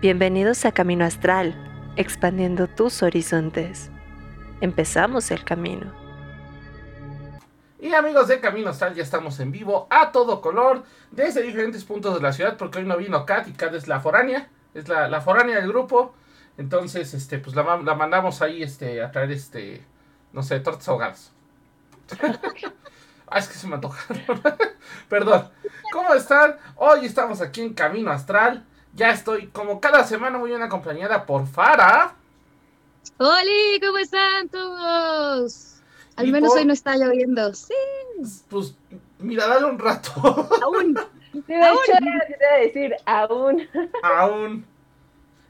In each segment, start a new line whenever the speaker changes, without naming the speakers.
Bienvenidos a Camino Astral, expandiendo tus horizontes. Empezamos el camino.
Y amigos de Camino Astral, ya estamos en vivo a todo color, desde diferentes puntos de la ciudad, porque hoy no vino Kat y Kat es la foránea, es la, la foránea del grupo. Entonces, este, pues la, la mandamos ahí este, a traer este, no sé, tortas ahogadas. ah, es que se me antojaron. Perdón. ¿Cómo están? Hoy estamos aquí en Camino Astral. Ya estoy, como cada semana, muy bien acompañada por Fara.
¡Hola! ¿Cómo están todos? Al
Y
menos
por-
hoy no está lloviendo. Sí,
Pues, mira, dale un rato.
aún.
De hecho, lo que te iba a decir, aún.
Aún.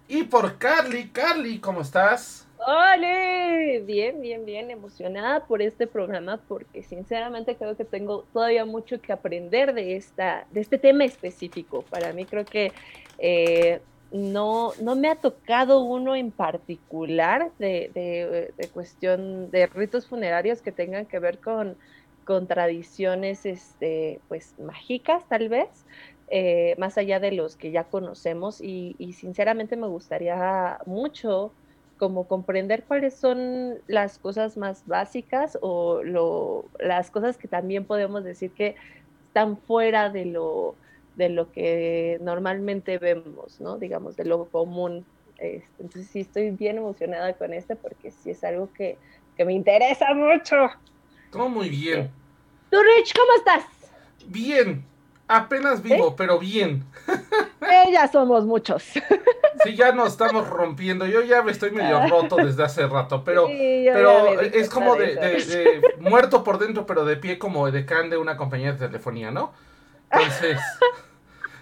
Y por Carly. Carly, ¿cómo estás?
¡Ole! Bien, bien, bien, emocionada por este programa porque sinceramente creo que tengo todavía mucho que aprender de, esta, de este tema específico. Para mí creo que eh, no, no me ha tocado uno en particular de, de- de cuestión de ritos funerarios que tengan que ver con, con tradiciones este, pues, mágicas, tal vez. eh, más allá de los que ya conocemos y, y sinceramente me gustaría mucho como comprender cuáles son las cosas más básicas o lo, las cosas que también podemos decir que están fuera de lo, de lo que normalmente vemos, ¿no? Digamos, de lo común. Este, entonces sí estoy bien emocionada con este porque sí es algo que, que me interesa mucho.
Todo muy bien.
Tú, Rich, ¿cómo estás?
Bien. Apenas vivo, pero bien.
Eh, ya somos muchos.
Sí, ya nos estamos rompiendo. Yo ya me estoy medio roto desde hace rato, pero,
Sí,
pero es como de, de- de muerto por dentro, pero de pie como decán de una compañía de telefonía, ¿no? Entonces,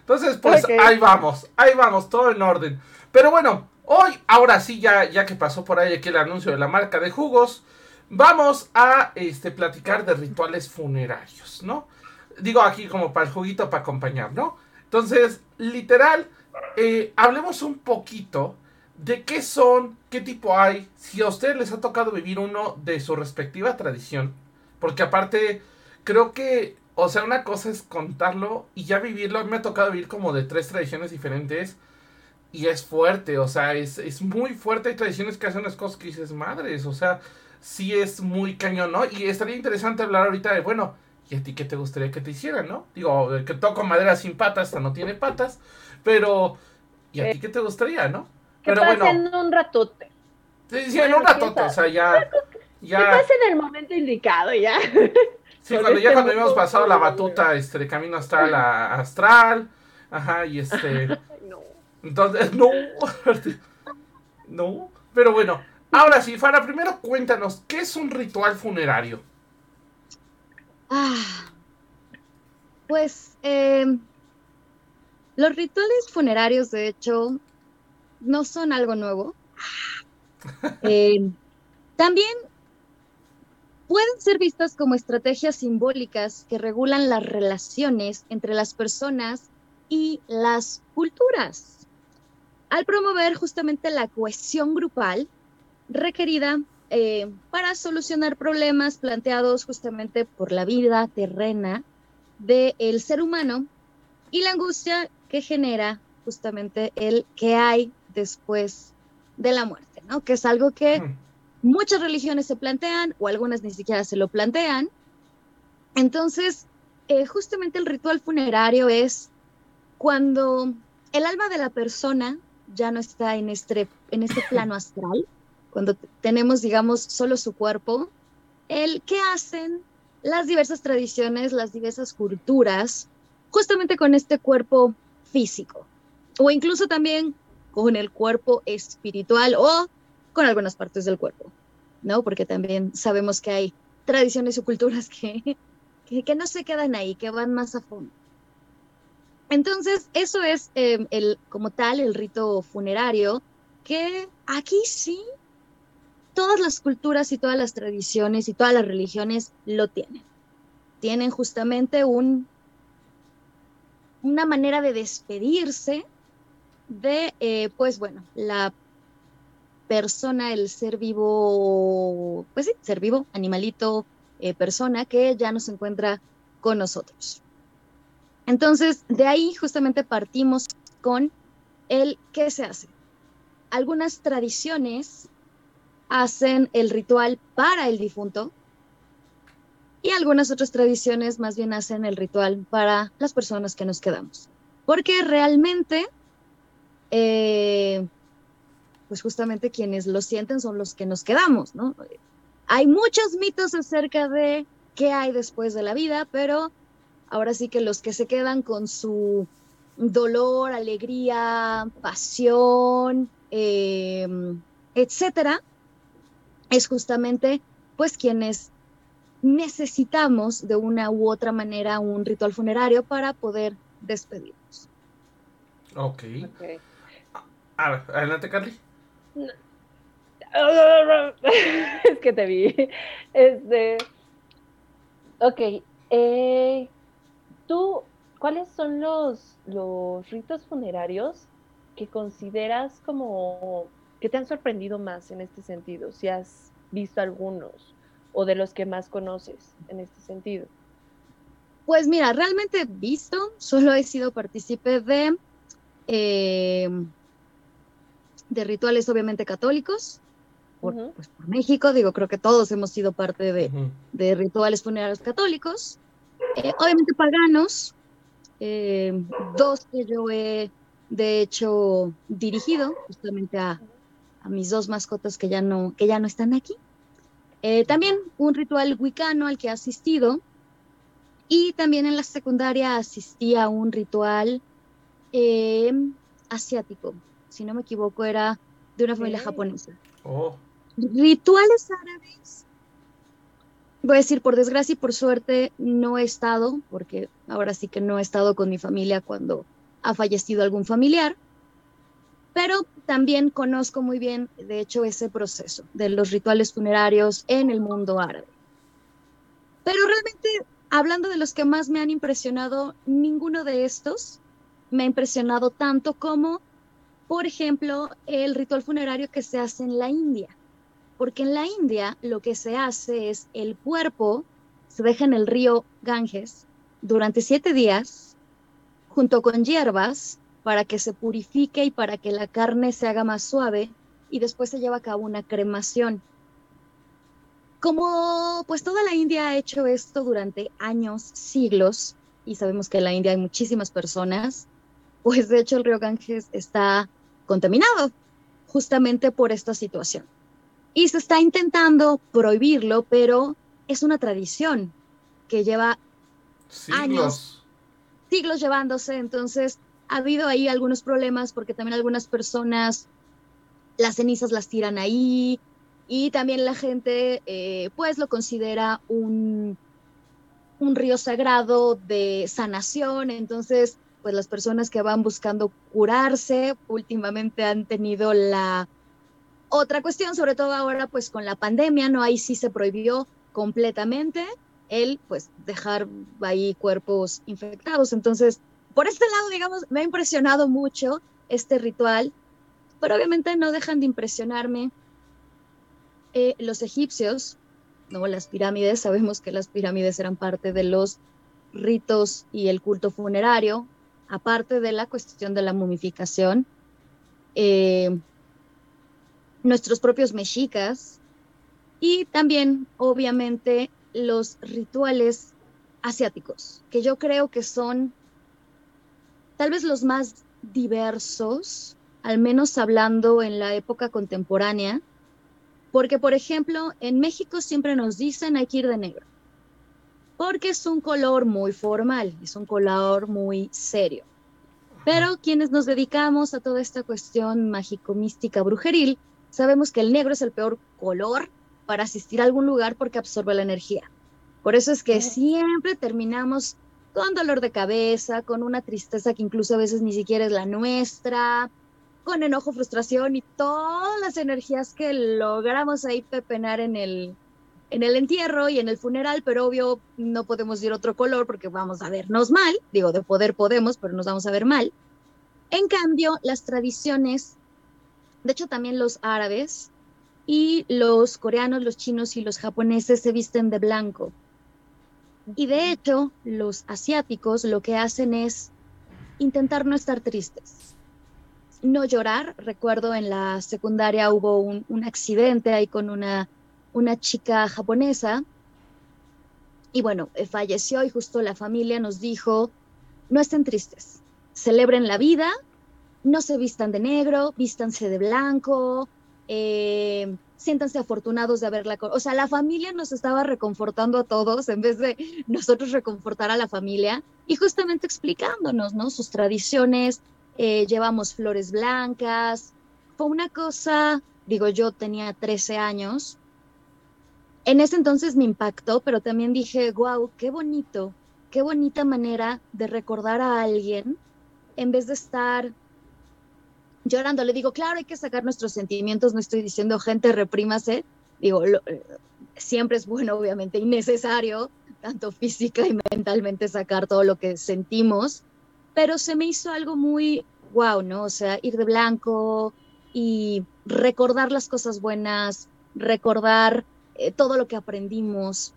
entonces pues
Ok.
ahí vamos, ahí vamos, todo en orden. Pero bueno, hoy, ahora sí, ya, ya que pasó por ahí aquí el anuncio de la marca de jugos, vamos a este, platicar de rituales funerarios, ¿no? Digo aquí como para el juguito para acompañar, ¿no? Entonces, literal, eh, hablemos un poquito de qué son, qué tipo hay, si a ustedes les ha tocado vivir uno de su respectiva tradición. Porque aparte, creo que, o sea, una cosa es contarlo y ya vivirlo. A mí me ha tocado vivir como de tres tradiciones diferentes. Y es fuerte, o sea, es, es muy fuerte. Hay tradiciones que hacen unas cosas que dices, madres, o sea, sí es muy cañón, ¿no? Y estaría interesante hablar ahorita de, bueno, ¿y a ti qué te gustaría que te hicieran, no? Digo, el que toco madera sin patas, esta no tiene patas, pero, ¿y a ti qué te gustaría, no?
Que
Pero
pasen
bueno,
un ratote.
sí, sí,
bueno,
en un ratote, o sea, ya,
Que
ya,
pasen el momento indicado ya.
sí,
con
cuando ya
este
cuando habíamos pasado la batuta, este, de camino astral a astral, ajá, y este,
no.
entonces, no, no, pero bueno, ahora sí, Fara, primero cuéntanos, ¿qué es un ritual funerario?
Ah, pues eh, los rituales funerarios, de hecho, no son algo nuevo. Eh, también pueden ser vistas como estrategias simbólicas que regulan las relaciones entre las personas y las culturas, al promover justamente la cohesión grupal requerida eh, para solucionar problemas planteados justamente por la vida terrena del ser humano y la angustia que genera justamente el que hay después de la muerte, ¿no? Que es algo que
Hmm,
muchas religiones se plantean o algunas ni siquiera se lo plantean. Entonces, eh, justamente el ritual funerario es cuando el alma de la persona ya no está en este, en este plano astral, cuando tenemos, digamos, solo su cuerpo, el qué hacen las diversas tradiciones, las diversas culturas, justamente con este cuerpo físico, o incluso también con el cuerpo espiritual o con algunas partes del cuerpo, ¿no? Porque también sabemos que hay tradiciones o culturas que, que, no se quedan ahí, que van más a fondo. Entonces, eso es eh, el, como tal el rito funerario, que aquí sí, todas las culturas y todas las tradiciones y todas las religiones lo tienen. Tienen justamente un, una manera de despedirse de, eh, pues bueno, la persona, el ser vivo, pues sí, ser vivo, animalito, eh, persona que ya no se encuentra con nosotros. Entonces, de ahí justamente partimos con el qué se hace. Algunas tradiciones hacen el ritual para el difunto y algunas otras tradiciones más bien hacen el ritual para las personas que nos quedamos. Porque realmente, eh, pues justamente quienes lo sienten son los que nos quedamos, ¿no? Hay muchos mitos acerca de qué hay después de la vida, pero ahora sí que los que se quedan con su dolor, alegría, pasión, eh, etcétera, es justamente pues quienes necesitamos de una u otra manera un ritual funerario para poder despedirnos.
Ok. A ver, adelante, Carly.
es que te vi. Este. Ok. Eh, ¿Tú cuáles son los, los ritos funerarios que consideras como que te han sorprendido más en este sentido? Si has visto algunos o de los que más conoces en este sentido?
Pues mira, realmente visto, solo he sido partícipe de, eh, de rituales obviamente católicos, por, pues, por, México, digo, creo que todos hemos sido parte de, de rituales funerarios católicos, eh, obviamente paganos, eh, dos que yo he de hecho dirigido justamente a, a, mis dos mascotas que ya no, que ya no están aquí. Eh, también un ritual wicano al que he asistido. Y también en la secundaria asistí a un ritual eh, asiático. Si no me equivoco, era de una familia japonesa.
Oh.
Rituales árabes. Voy a decir, por desgracia y por suerte, no he estado, porque ahora sí que no he estado con mi familia cuando ha fallecido algún familiar pero también conozco muy bien, de hecho, ese proceso de los rituales funerarios en el mundo árabe. Pero realmente, hablando de los que más me han impresionado, ninguno de estos me ha impresionado tanto como, por ejemplo, el ritual funerario que se hace en la India. Porque en la India lo que se hace es el cuerpo se deja en el río Ganges durante siete días junto con hierbas para que se purifique y para que la carne se haga más suave y después se lleva a cabo una cremación. Como pues toda la India ha hecho esto durante años, siglos, y sabemos que en la India hay muchísimas personas, pues de hecho el río Ganges está contaminado justamente por esta situación. Y se está intentando prohibirlo, pero es una tradición que lleva años, siglos llevándose, entonces ha habido ahí algunos problemas porque también algunas personas las cenizas las tiran ahí y también la gente eh, pues lo considera un, un río sagrado de sanación, entonces pues las personas que van buscando curarse últimamente han tenido la otra cuestión, sobre todo ahora pues con la pandemia, ¿no? Ahí sí se prohibió completamente el pues dejar ahí cuerpos infectados, entonces por este lado, digamos, me ha impresionado mucho este ritual, pero obviamente no dejan de impresionarme eh, los egipcios, no las pirámides, sabemos que las pirámides eran parte de los ritos y el culto funerario, aparte de la cuestión de la momificación. Eh, nuestros propios mexicas y también, obviamente, los rituales asiáticos, que yo creo que son tal vez los más diversos, al menos hablando en la época contemporánea, porque por ejemplo, en México siempre nos dicen hay que ir de negro, porque es un color muy formal, es un color muy serio. Pero quienes nos dedicamos a toda esta cuestión mágico-mística brujeril, sabemos que el negro es el peor color para asistir a algún lugar porque absorbe la energía. Por eso es que siempre terminamos con dolor de cabeza, con una tristeza que incluso a veces ni siquiera es la nuestra, con enojo, frustración y todas las energías que logramos ahí pepenar en el, en el entierro y en el funeral, pero obvio no podemos ir otro color porque vamos a vernos mal, digo, de poder podemos, pero nos vamos a ver mal. En cambio, las tradiciones, de hecho también los árabes y los coreanos, los chinos y los japoneses se visten de blanco. Y de hecho, los asiáticos lo que hacen es intentar no estar tristes. no llorar. Recuerdo en la secundaria hubo un, un accidente ahí con una, una chica japonesa. Y bueno, eh, falleció y justo la familia nos dijo, no estén tristes, celebren la vida, no se vistan de negro, vístanse de blanco, eh, siéntanse afortunados de haberla... O sea, la familia nos estaba reconfortando a todos en vez de nosotros reconfortar a la familia y justamente explicándonos, ¿no? Sus tradiciones, eh, llevamos flores blancas. Fue una cosa, digo, yo tenía 13 años. En ese entonces me impactó, pero también dije, wow, qué bonito, qué bonita manera de recordar a alguien en vez de estar llorando. Le digo, claro, hay que sacar nuestros sentimientos, no estoy diciendo gente reprímase, digo, eh, siempre es bueno, obviamente, y necesario, tanto física y mentalmente sacar todo lo que sentimos, pero se me hizo algo muy wow, ¿no? O sea, ir de blanco y recordar las cosas buenas, recordar eh, todo lo que aprendimos.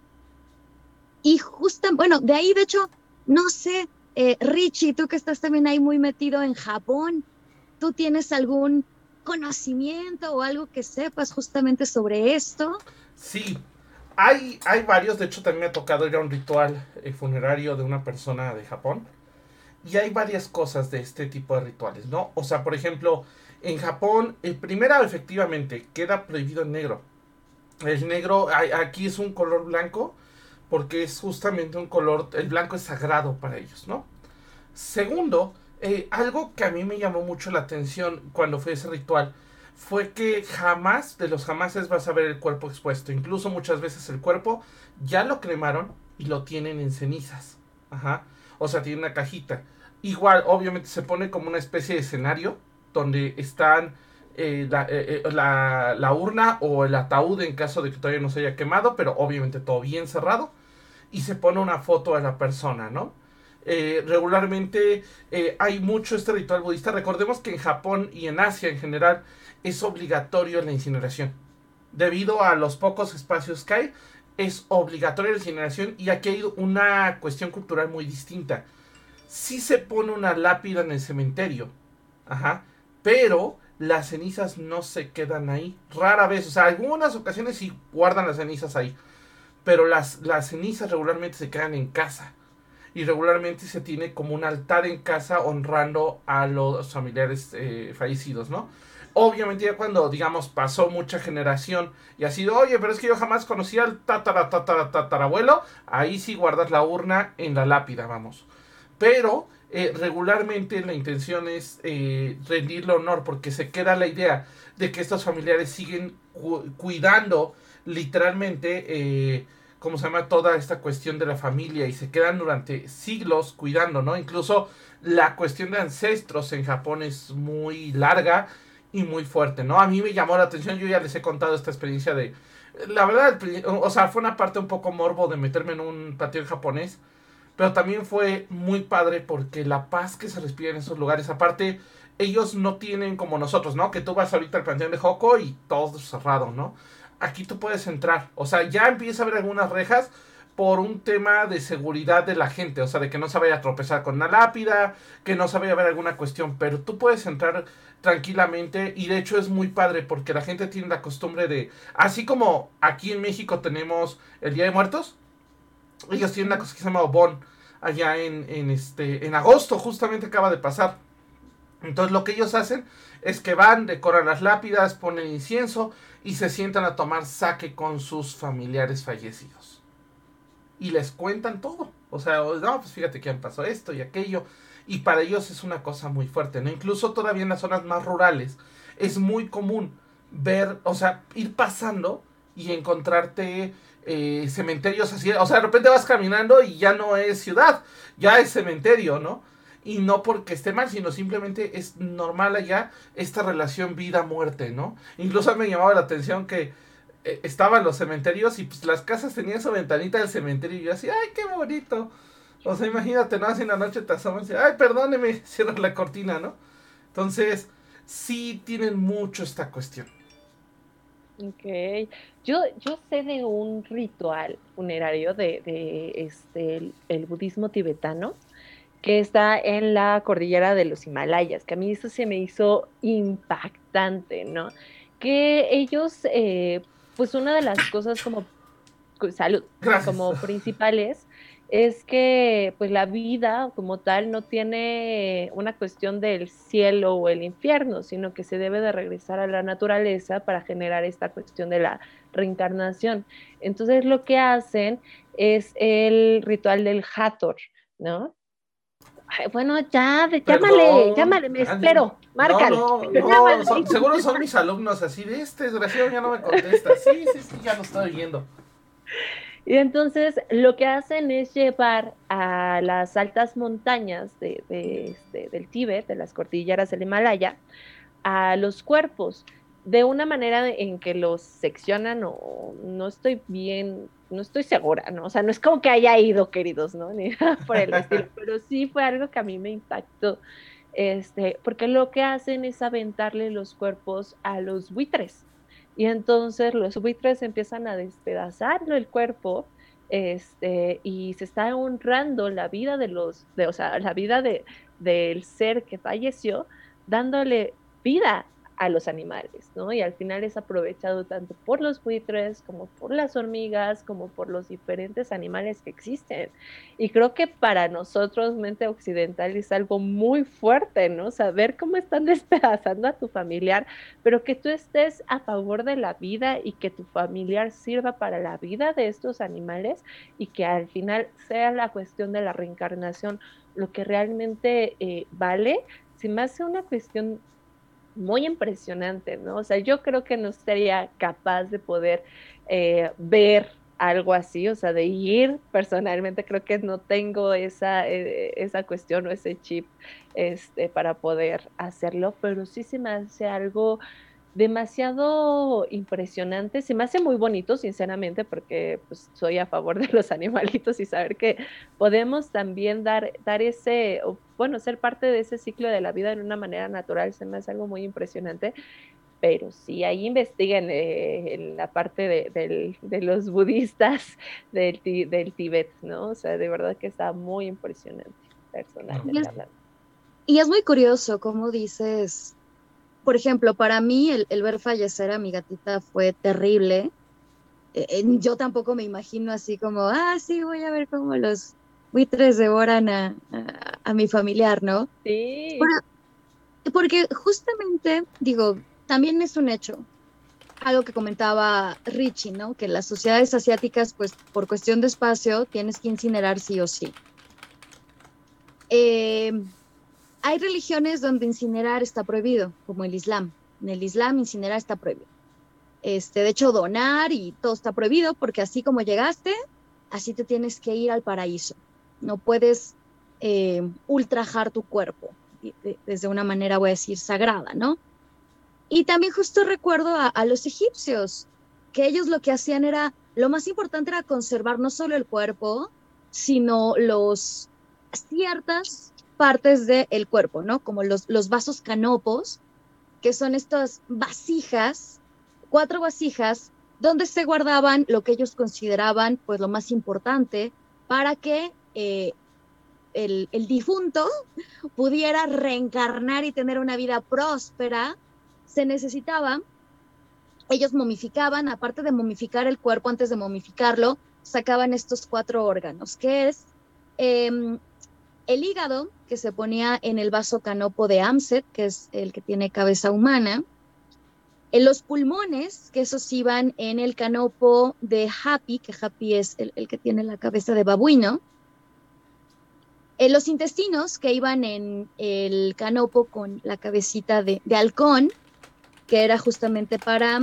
Y justo, bueno, de ahí, de hecho, no sé, eh, Richie, tú que estás también ahí muy metido en Japón, ¿tú tienes algún conocimiento o algo que sepas justamente sobre esto?
Sí, hay, hay varios, de hecho también me ha tocado ir a un ritual eh, funerario de una persona de Japón y hay varias cosas de este tipo de rituales, ¿no? O sea, por ejemplo, en Japón, el primero efectivamente queda prohibido el negro. El negro, aquí es un color blanco, porque es justamente un color, el blanco es sagrado para ellos, ¿no? Segundo, eh, algo que a mí me llamó mucho la atención cuando fue ese ritual, fue que jamás, de los jamases vas a ver el cuerpo expuesto. Incluso muchas veces el cuerpo ya lo cremaron y lo tienen en cenizas. Ajá o sea, tiene una cajita. Igual, obviamente se pone como una especie de escenario donde están eh, eh, eh, la, urna o el ataúd en caso de que todavía no se haya quemado, pero obviamente todo bien cerrado. Y se pone una foto de la persona, ¿no? Regularmente hay mucho este ritual budista. Recordemos que en Japón y en Asia en general es obligatorio la incineración. Debido a los pocos espacios que hay, es obligatoria la incineración y aquí hay una cuestión cultural muy distinta. Sí se pone una lápida en el cementerio, ajá, pero las cenizas no se quedan ahí. Rara vez, o sea, algunas ocasiones sí guardan las cenizas ahí, pero las, las cenizas regularmente se quedan en casa. Y regularmente se tiene como un altar en casa honrando a los familiares eh, fallecidos, ¿no? Obviamente ya cuando, digamos, pasó mucha generación y ha sido, oye, pero es que yo jamás conocí al tatara, tatara, tatarabuelo, ahí sí guardas la urna en la lápida, vamos. Pero eh, regularmente la intención es eh, rendirle honor porque se queda la idea de que estos familiares siguen cuidando literalmente, ¿cómo se llama? Toda esta cuestión de la familia y se quedan durante siglos cuidando, ¿no? Incluso la cuestión de ancestros en Japón es muy larga y muy fuerte, ¿no? A mí me llamó la atención, yo ya les he contado esta experiencia de... La verdad, o sea, fue una parte un poco morbo de meterme en un patio japonés, pero también fue muy padre porque la paz que se respira en esos lugares, aparte, ellos no tienen como nosotros, ¿no? Que tú vas ahorita al panteón de Hoko y todo cerrado, ¿no? Aquí tú puedes entrar, o sea, ya empieza a haber algunas rejas, por un tema de seguridad de la gente, o sea, de que no se vaya a tropezar con una lápida, que no se vaya a ver alguna cuestión, pero tú puedes entrar tranquilamente y de hecho es muy padre porque la gente tiene la costumbre de, así como aquí en México tenemos el Día de Muertos, ellos tienen una cosa que se llama Bon, allá en, en, este, en agosto justamente acaba de pasar. Entonces lo que ellos hacen es que van, decoran las lápidas, ponen incienso y se sientan a tomar sake con sus familiares fallecidos. Y les cuentan todo. O sea, no, pues fíjate que han pasado esto y aquello y para ellos es una cosa muy fuerte, ¿no? Incluso todavía en las zonas más rurales es muy común ver, o sea, ir pasando y encontrarte eh, cementerios así, o sea, de repente vas caminando y ya no es ciudad, ya es cementerio, ¿no? Y no porque esté mal, sino simplemente es normal allá esta relación vida-muerte, ¿no? Incluso me llamaba la atención que eh, estaban los cementerios y pues las casas tenían su ventanita del cementerio y yo así, ay, qué bonito. O sea, imagínate, ¿no? Así en la noche te asomas y ay, perdóneme, cierras la cortina, ¿no? Entonces, sí tienen mucho esta cuestión.
Ok. Yo, yo sé de un ritual funerario de, de este, el, budismo tibetano que está en la cordillera de los Himalayas, que a mí eso se me hizo impactante, ¿no? Que ellos, eh, pues una de las cosas como salud, como principales, es que pues la vida como tal no tiene una cuestión del cielo o el infierno, sino que se debe de regresar a la naturaleza para generar esta cuestión de la reencarnación. Entonces lo que hacen es el ritual del Hathor, ¿no? Bueno, ya, llámale, llámale, me espero, márcale.
No, no, seguro son mis alumnos así de este desgraciado ya no me contesta. Sí, sí, sí, ya lo estoy viendo.
Y entonces lo que hacen es llevar a las altas montañas de, este, del Tíbet, de las cordilleras del Himalaya, a los cuerpos de una manera en que los seccionan o no estoy bien, no estoy segura, ¿no? O sea, no es como que haya ido, queridos, ¿no? Ni por el estilo, pero sí fue algo que a mí me impactó, este, porque lo que hacen es aventarle los cuerpos a los buitres. Y entonces los buitres empiezan a despedazarlo el cuerpo, este, y se está honrando la vida de los, de, o sea, la vida de, del ser que falleció, dándole vida a los animales, ¿no? Y al final es aprovechado tanto por los buitres como por las hormigas, como por los diferentes animales que existen. Y creo que para nosotros, mente occidental, es algo muy fuerte, ¿no? Saber cómo están despedazando a tu familiar, pero que tú estés a favor de la vida y que tu familiar sirva para la vida de estos animales y que al final sea la cuestión de la reencarnación lo que realmente eh, vale, se me hace una cuestión muy impresionante, ¿no? O sea, yo creo que no sería capaz de poder eh, ver algo así, o sea, de ir personalmente, creo que no tengo esa, eh, esa cuestión o ese chip este, para poder hacerlo, pero sí se me hace algo demasiado impresionante, se me hace muy bonito, sinceramente, porque pues, soy a favor de los animalitos y saber que podemos también dar, dar ese, bueno, ser parte de ese ciclo de la vida de una manera natural, se me hace algo muy impresionante. Pero sí, ahí investiguen eh, en la parte de, de, los budistas del, del Tíbet, ¿no? O sea, de verdad que está muy impresionante, personalmente hablando.
Y es muy curioso, como dices, por ejemplo, para mí el, ver fallecer a mi gatita fue terrible. Eh, yo tampoco me imagino así como, ah, sí, voy a ver cómo los buitres devoran a, a, mi familiar, ¿no?
Sí.
porque justamente, digo, también es un hecho, algo que comentaba Richie, ¿no? Que las sociedades asiáticas, pues por cuestión de espacio, tienes que incinerar sí o sí. Eh, hay religiones donde incinerar está prohibido, como el Islam. En el Islam incinerar está prohibido. Este, de hecho, donar y todo está prohibido porque así como llegaste, así te tienes que ir al paraíso. No puedes eh, ultrajar tu cuerpo desde una manera, voy a decir, sagrada, ¿no? Y también justo recuerdo a, a los egipcios, que ellos lo que hacían era, lo más importante era conservar no solo el cuerpo, sino los ciertas partes del cuerpo, ¿no? Como los, los vasos canopos, que son estas vasijas, cuatro vasijas, donde se guardaban lo que ellos consideraban pues lo más importante para que eh, el, el, difunto pudiera reencarnar y tener una vida próspera, se necesitaba, ellos momificaban, aparte de momificar el cuerpo antes de momificarlo, sacaban estos cuatro órganos, que es em, el hígado, que se ponía en el vaso canopo de Amset, que es el que tiene cabeza humana, en los pulmones, que esos iban en el canopo de Happy, que Happy es el, que tiene la cabeza de babuino, en los intestinos, que iban en el canopo con la cabecita de, halcón, que era justamente para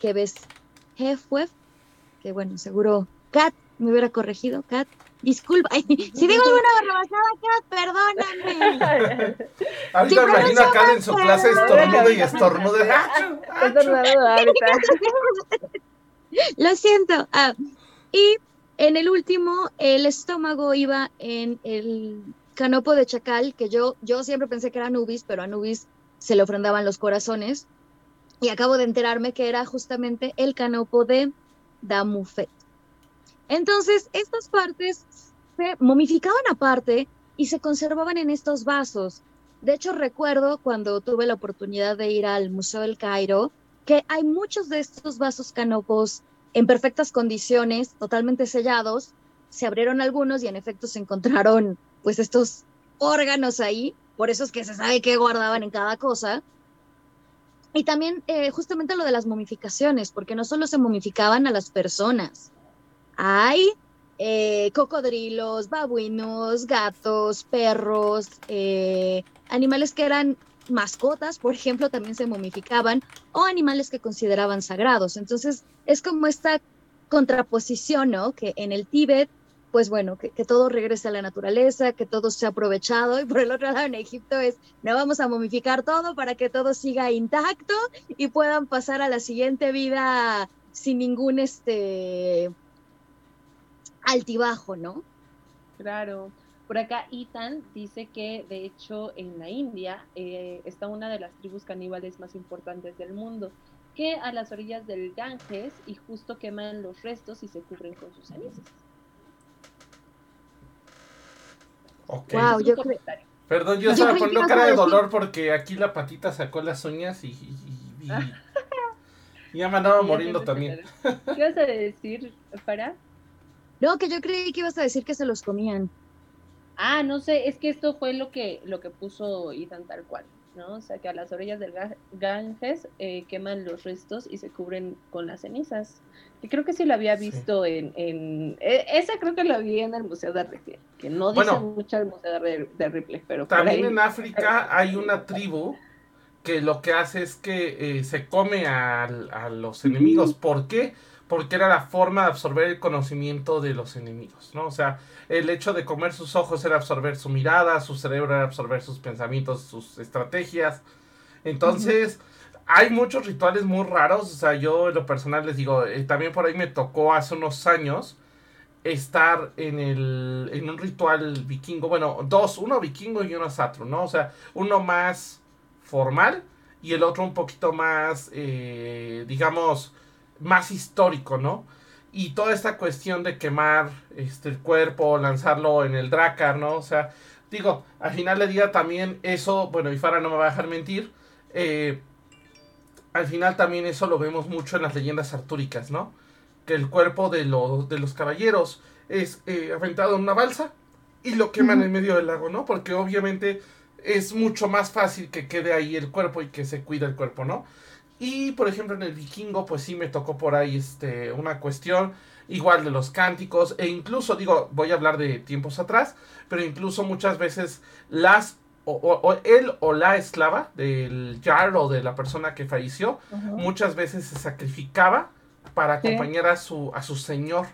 que ves Hefwef, que bueno, seguro Kat me hubiera corregido, Kat, Disculpa, si digo alguna barrabasada, Kat, perdóname.
Ahorita me imagino a Kat en su clase estornudo y estornudo.
Lo siento. Ah, y en el último, el estómago iba en el canopo de chacal, que yo, yo siempre pensé que era Anubis, pero a Anubis se le ofrendaban los corazones. Y acabo de enterarme que era justamente el canopo de Damufet. Entonces, estas partes se momificaban aparte y se conservaban en estos vasos. De hecho, recuerdo cuando tuve la oportunidad de ir al Museo del Cairo, que hay muchos de estos vasos canopos en perfectas condiciones, totalmente sellados. Se abrieron algunos y en efecto se encontraron pues estos órganos ahí, por eso es que se sabe qué guardaban en cada cosa. Y también eh, justamente lo de las momificaciones, porque no solo se momificaban a las personas, hay eh, cocodrilos, babuinos, gatos, perros, eh, animales que eran mascotas, por ejemplo, también se momificaban, o animales que consideraban sagrados. Entonces, es como esta contraposición, ¿no? Que en el Tíbet, pues bueno, que, todo regrese a la naturaleza, que todo sea aprovechado, y por el otro lado en Egipto es, no vamos a momificar todo para que todo siga intacto y puedan pasar a la siguiente vida sin ningún este altibajo, ¿no?
Claro. Por acá Ethan dice que de hecho en la India eh, está una de las tribus caníbales más importantes del mundo, que a las orillas del Ganges y justo queman los restos y se cubren con sus cenizas.
Wow, yo Perdón, yo, estaba poniendo cara de dolor porque aquí la patita sacó las uñas y, ya me andaba muriendo también.
¿Qué vas a decir, para?
No, que yo creí que ibas a decir que se los comían.
Ah, no sé, es que esto fue lo que, lo que puso Ethan tal cual, ¿no? O sea, que a las orillas del Ganges eh, queman los restos y se cubren con las cenizas. Y creo que sí lo había visto en, en e, esa creo que lo vi en el Museo de Ripley, que no dice mucho el Museo de, Ripley, pero
también en África hay una tribu que lo que hace es que eh, se come a, a los enemigos. ¿Por qué? porque era la forma de absorber el conocimiento de los enemigos, ¿no? O sea, el hecho de comer sus ojos era absorber su mirada, su cerebro era absorber sus pensamientos, sus estrategias. Entonces, hay muchos rituales muy raros, o sea, yo en lo personal les digo, eh, también por ahí me tocó hace unos años estar en, el, en un ritual vikingo, bueno, dos, uno vikingo y uno satro, ¿no? O sea, uno más formal y el otro un poquito más, eh, digamos, más histórico, ¿no? Y toda esta cuestión de quemar este, el cuerpo, lanzarlo en el Dracar, ¿no? O sea, digo, al final del día también eso, bueno, y Farah no me va a dejar mentir, eh, al final también eso lo vemos mucho en las leyendas artúricas, ¿no? Que el cuerpo de, de los caballeros es eh, aventado en una balsa y lo queman en medio del lago, ¿no? Porque obviamente es mucho más fácil que quede ahí el cuerpo y que se cuida el cuerpo, ¿no? Y por ejemplo en el vikingo pues sí me tocó por ahí este, una cuestión igual de los cánticos e incluso digo voy a hablar de tiempos atrás pero incluso muchas veces las o, él o la esclava del jar o de la persona que falleció muchas veces se sacrificaba para acompañar a su a su señor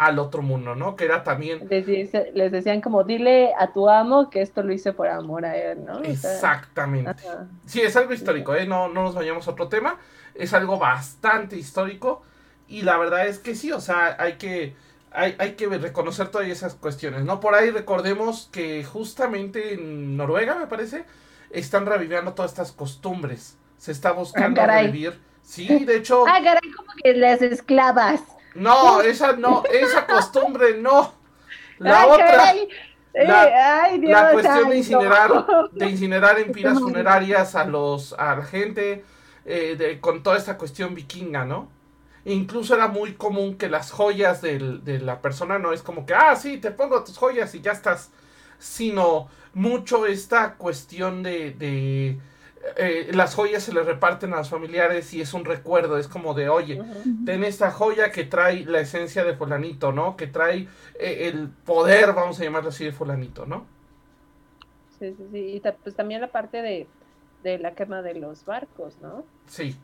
al otro mundo, ¿no? Que era también...
Les, decían como, dile a tu amo que esto lo hice por amor a él, ¿no?
Exactamente. sí, es algo histórico, ¿eh? No, no nos vayamos a otro tema. Es algo bastante histórico. Y la verdad es que sí, o sea, hay que, hay, hay que reconocer todas esas cuestiones, ¿no? Por ahí recordemos que justamente en Noruega, me parece, están reviviendo todas estas costumbres. Se está buscando ah, revivir. Sí, de hecho.
Ah, caray, como que las esclavas.
No, esa no, esa costumbre no. La otra. La, cuestión de incinerar, de incinerar en pilas funerarias a los a la gente eh, de, con toda esta cuestión vikinga, ¿no? Incluso era muy común que las joyas del, de la persona no es como que, ah, sí, te pongo tus joyas y ya estás, sino mucho esta cuestión de, de eh, las joyas se le reparten a los familiares y es un recuerdo, es como de, oye, ten esta joya que trae la esencia de fulanito, ¿no? Que trae eh, el poder, vamos a llamarlo así, de fulanito, ¿no?
Sí, sí, sí, y pues también la parte de, de la quema de los barcos, ¿no?
Sí.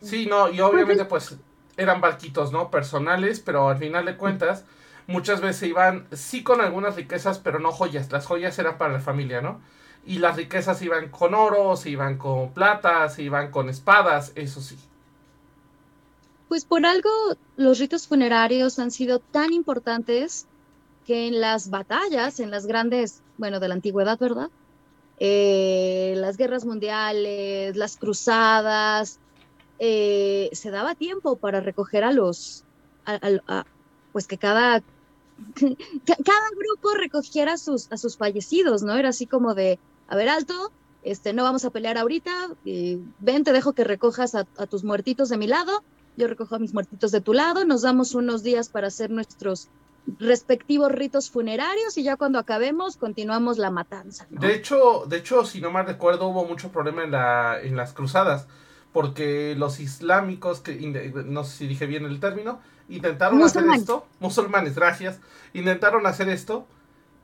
Sí, no, y obviamente pues eran barquitos, ¿no? Personales, pero al final de cuentas muchas veces iban sí con algunas riquezas, pero no joyas, las joyas eran para la familia, ¿no? Y las riquezas iban con oro, se iban con plata, se iban con espadas, eso sí.
Pues por algo los ritos funerarios han sido tan importantes que en las batallas, en las grandes, bueno, de la antigüedad, ¿verdad? Eh, las guerras mundiales, las cruzadas, eh, se daba tiempo para recoger a los, pues que cada cada grupo recogiera sus, a sus fallecidos, ¿no? Era así como de, a ver, alto, este, no vamos a pelear ahorita, ven, te dejo que recojas a, tus muertitos de mi lado, yo recojo a mis muertitos de tu lado, nos damos unos días para hacer nuestros respectivos ritos funerarios y ya cuando acabemos continuamos la matanza.
De hecho, de hecho, si no mal recuerdo, hubo mucho problema en, la, en las cruzadas, porque los islámicos, que no sé si dije bien el término, intentaron hacer esto, musulmanes, gracias, intentaron hacer esto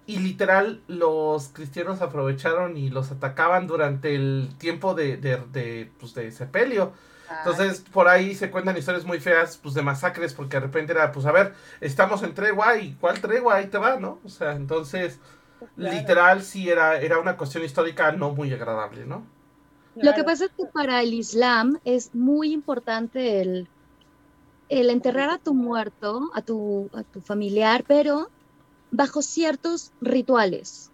y literal los cristianos aprovecharon y los atacaban durante el tiempo de, de, de, pues, de sepelio. Entonces, por ahí se cuentan historias muy feas, pues, de masacres, porque de repente era, pues, a ver, estamos en tregua, y ¿cuál tregua? Ahí te va, ¿no? O sea, entonces, literal, sí era, era una cuestión histórica no muy agradable, ¿no?
Lo que pasa es que para el Islam es muy importante el, el enterrar a tu muerto, a tu, a tu familiar, pero bajo ciertos rituales.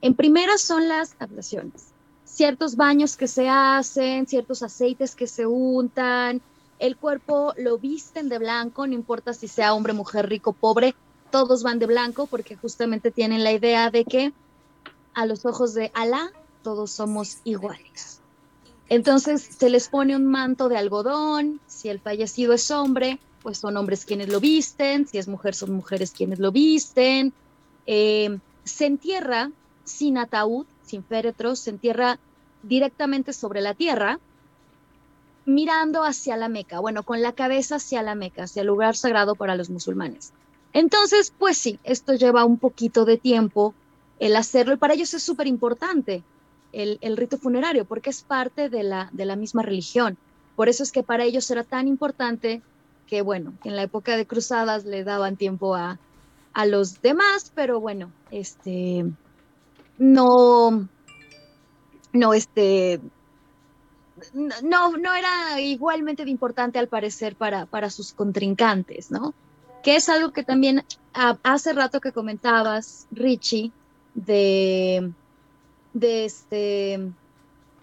En primera son las ablaciones, ciertos baños que se hacen, ciertos aceites que se untan, el cuerpo lo visten de blanco, no importa si sea hombre, mujer, rico, pobre, todos van de blanco porque justamente tienen la idea de que a los ojos de Alá todos somos iguales. Entonces se les pone un manto de algodón, si el fallecido es hombre, pues son hombres quienes lo visten, si es mujer son mujeres quienes lo visten. Eh, se entierra sin ataúd, sin féretros, se entierra directamente sobre la tierra, mirando hacia la Meca, bueno, con la cabeza hacia la Meca, hacia el lugar sagrado para los musulmanes. Entonces, pues sí, esto lleva un poquito de tiempo el hacerlo y para ellos es súper importante el, rito funerario, porque es parte de la, de la misma religión. Por eso es que para ellos era tan importante que, bueno, en la época de cruzadas le daban tiempo a, a los demás, pero bueno, este, no, no, este, no, no era igualmente de importante al parecer para, para sus contrincantes, ¿no? Que es algo que también hace rato que comentabas, Richie, de de, este,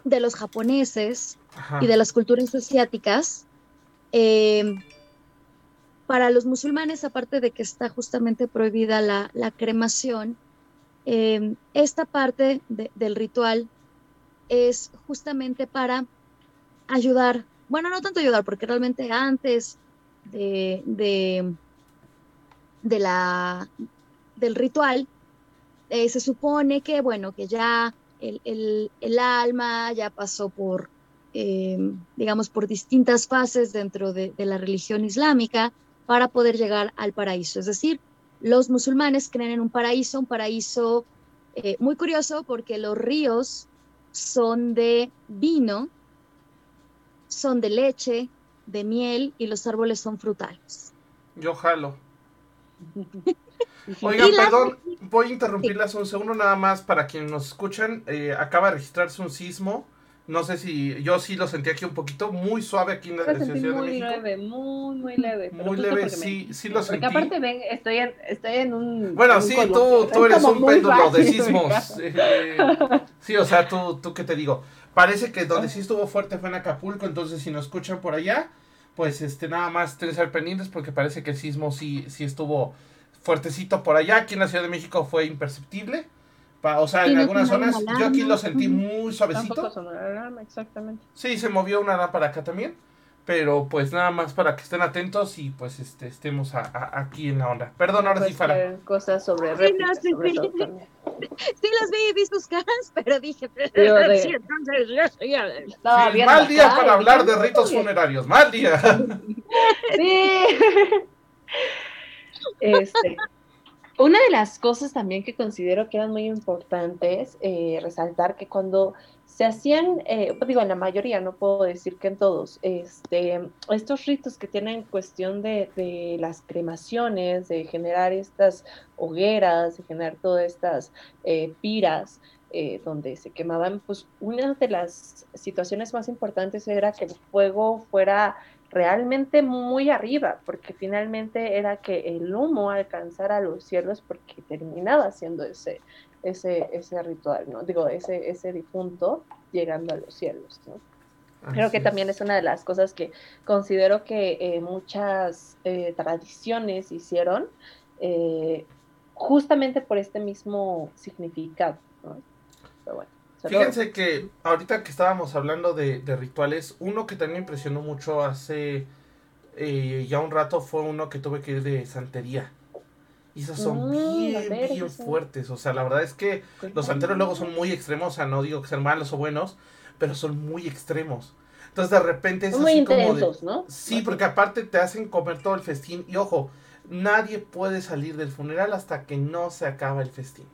de los japoneses y de las culturas asiáticas. Eh, para los musulmanes, aparte de que está justamente prohibida la, cremación, eh, esta parte del ritual es justamente para ayudar, bueno, no tanto ayudar, porque realmente antes de, de, la, del ritual eh, se supone que, bueno, que ya el, alma ya pasó por, em, digamos, por distintas fases dentro de, la religión islámica para poder llegar al paraíso. Es decir, los musulmanes creen en un paraíso, un paraíso eh, muy curioso porque los ríos son de vino, son de leche, de miel y los árboles son frutales.
Yo jalo. Oigan, perdón, voy a interrumpirlas un segundo nada más para quienes nos escuchan. Eh, acaba de registrarse un sismo. No sé si yo sí lo sentí aquí un poquito muy suave aquí en la
Ciudad de México. Muy leve, muy, muy leve.
Muy leve, sí, sí lo sentí.
Porque aparte ven, estoy en, estoy en un.
Bueno, sí, tú, tú eres un péndulo de sismos. Eh, sí, o sea, tú, tú qué te digo. Parece que donde sí estuvo fuerte fue en Acapulco, entonces si nos escuchan por allá, pues este nada más ser pendientes porque parece que el sismo sí, sí estuvo fuertecito por allá. Aquí en la Ciudad de México fue imperceptible. O sea, en algunas zonas. Yo aquí lo sentí muy suavecito.
exactamente.
Sí, se movió una alarma acá también. Pero pues nada más para que estén atentos y pues este estemos aquí en la onda. Perdón, ahora sí,
para
pues,
Cosas sobre sí,
sí, sí. las vi y vi sus caras, pero dije.
Sí, mal día para hablar de ritos funerarios. Mal día.
sí. Este, una de las cosas también que considero que eran muy importantes eh, resaltar que cuando se hacían, eh, digo, en la mayoría, no puedo decir que en todos, este, estos ritos que tienen cuestión de, de las cremaciones, de generar estas hogueras, de generar todas estas eh, piras, donde se quemaban, pues una de las situaciones más importantes era que el fuego fuera realmente muy arriba, porque finalmente era que el humo alcanzara los cielos porque terminaba siendo ese, ese, ese ritual, ¿no? Digo, ese, ese difunto llegando a los cielos, ¿no? Creo que también es una de las cosas que considero que eh, muchas eh, tradiciones hicieron, eh, justamente por este mismo significado. Pero bueno,
Fíjense que ahorita que estábamos hablando de, rituales, uno que también me impresionó mucho hace eh, ya un rato fue uno que tuve que ir de santería. Y esos son mm, bien, bien fuertes. O sea, la verdad es que los santeros luego son muy extremos. O sea, no digo que sean malos o buenos, pero son muy extremos. Entonces de repente es
muy intensos, ¿no?
Sí, porque aparte te hacen comer todo el festín. Y ojo, nadie puede salir del funeral hasta que no se acaba el festín.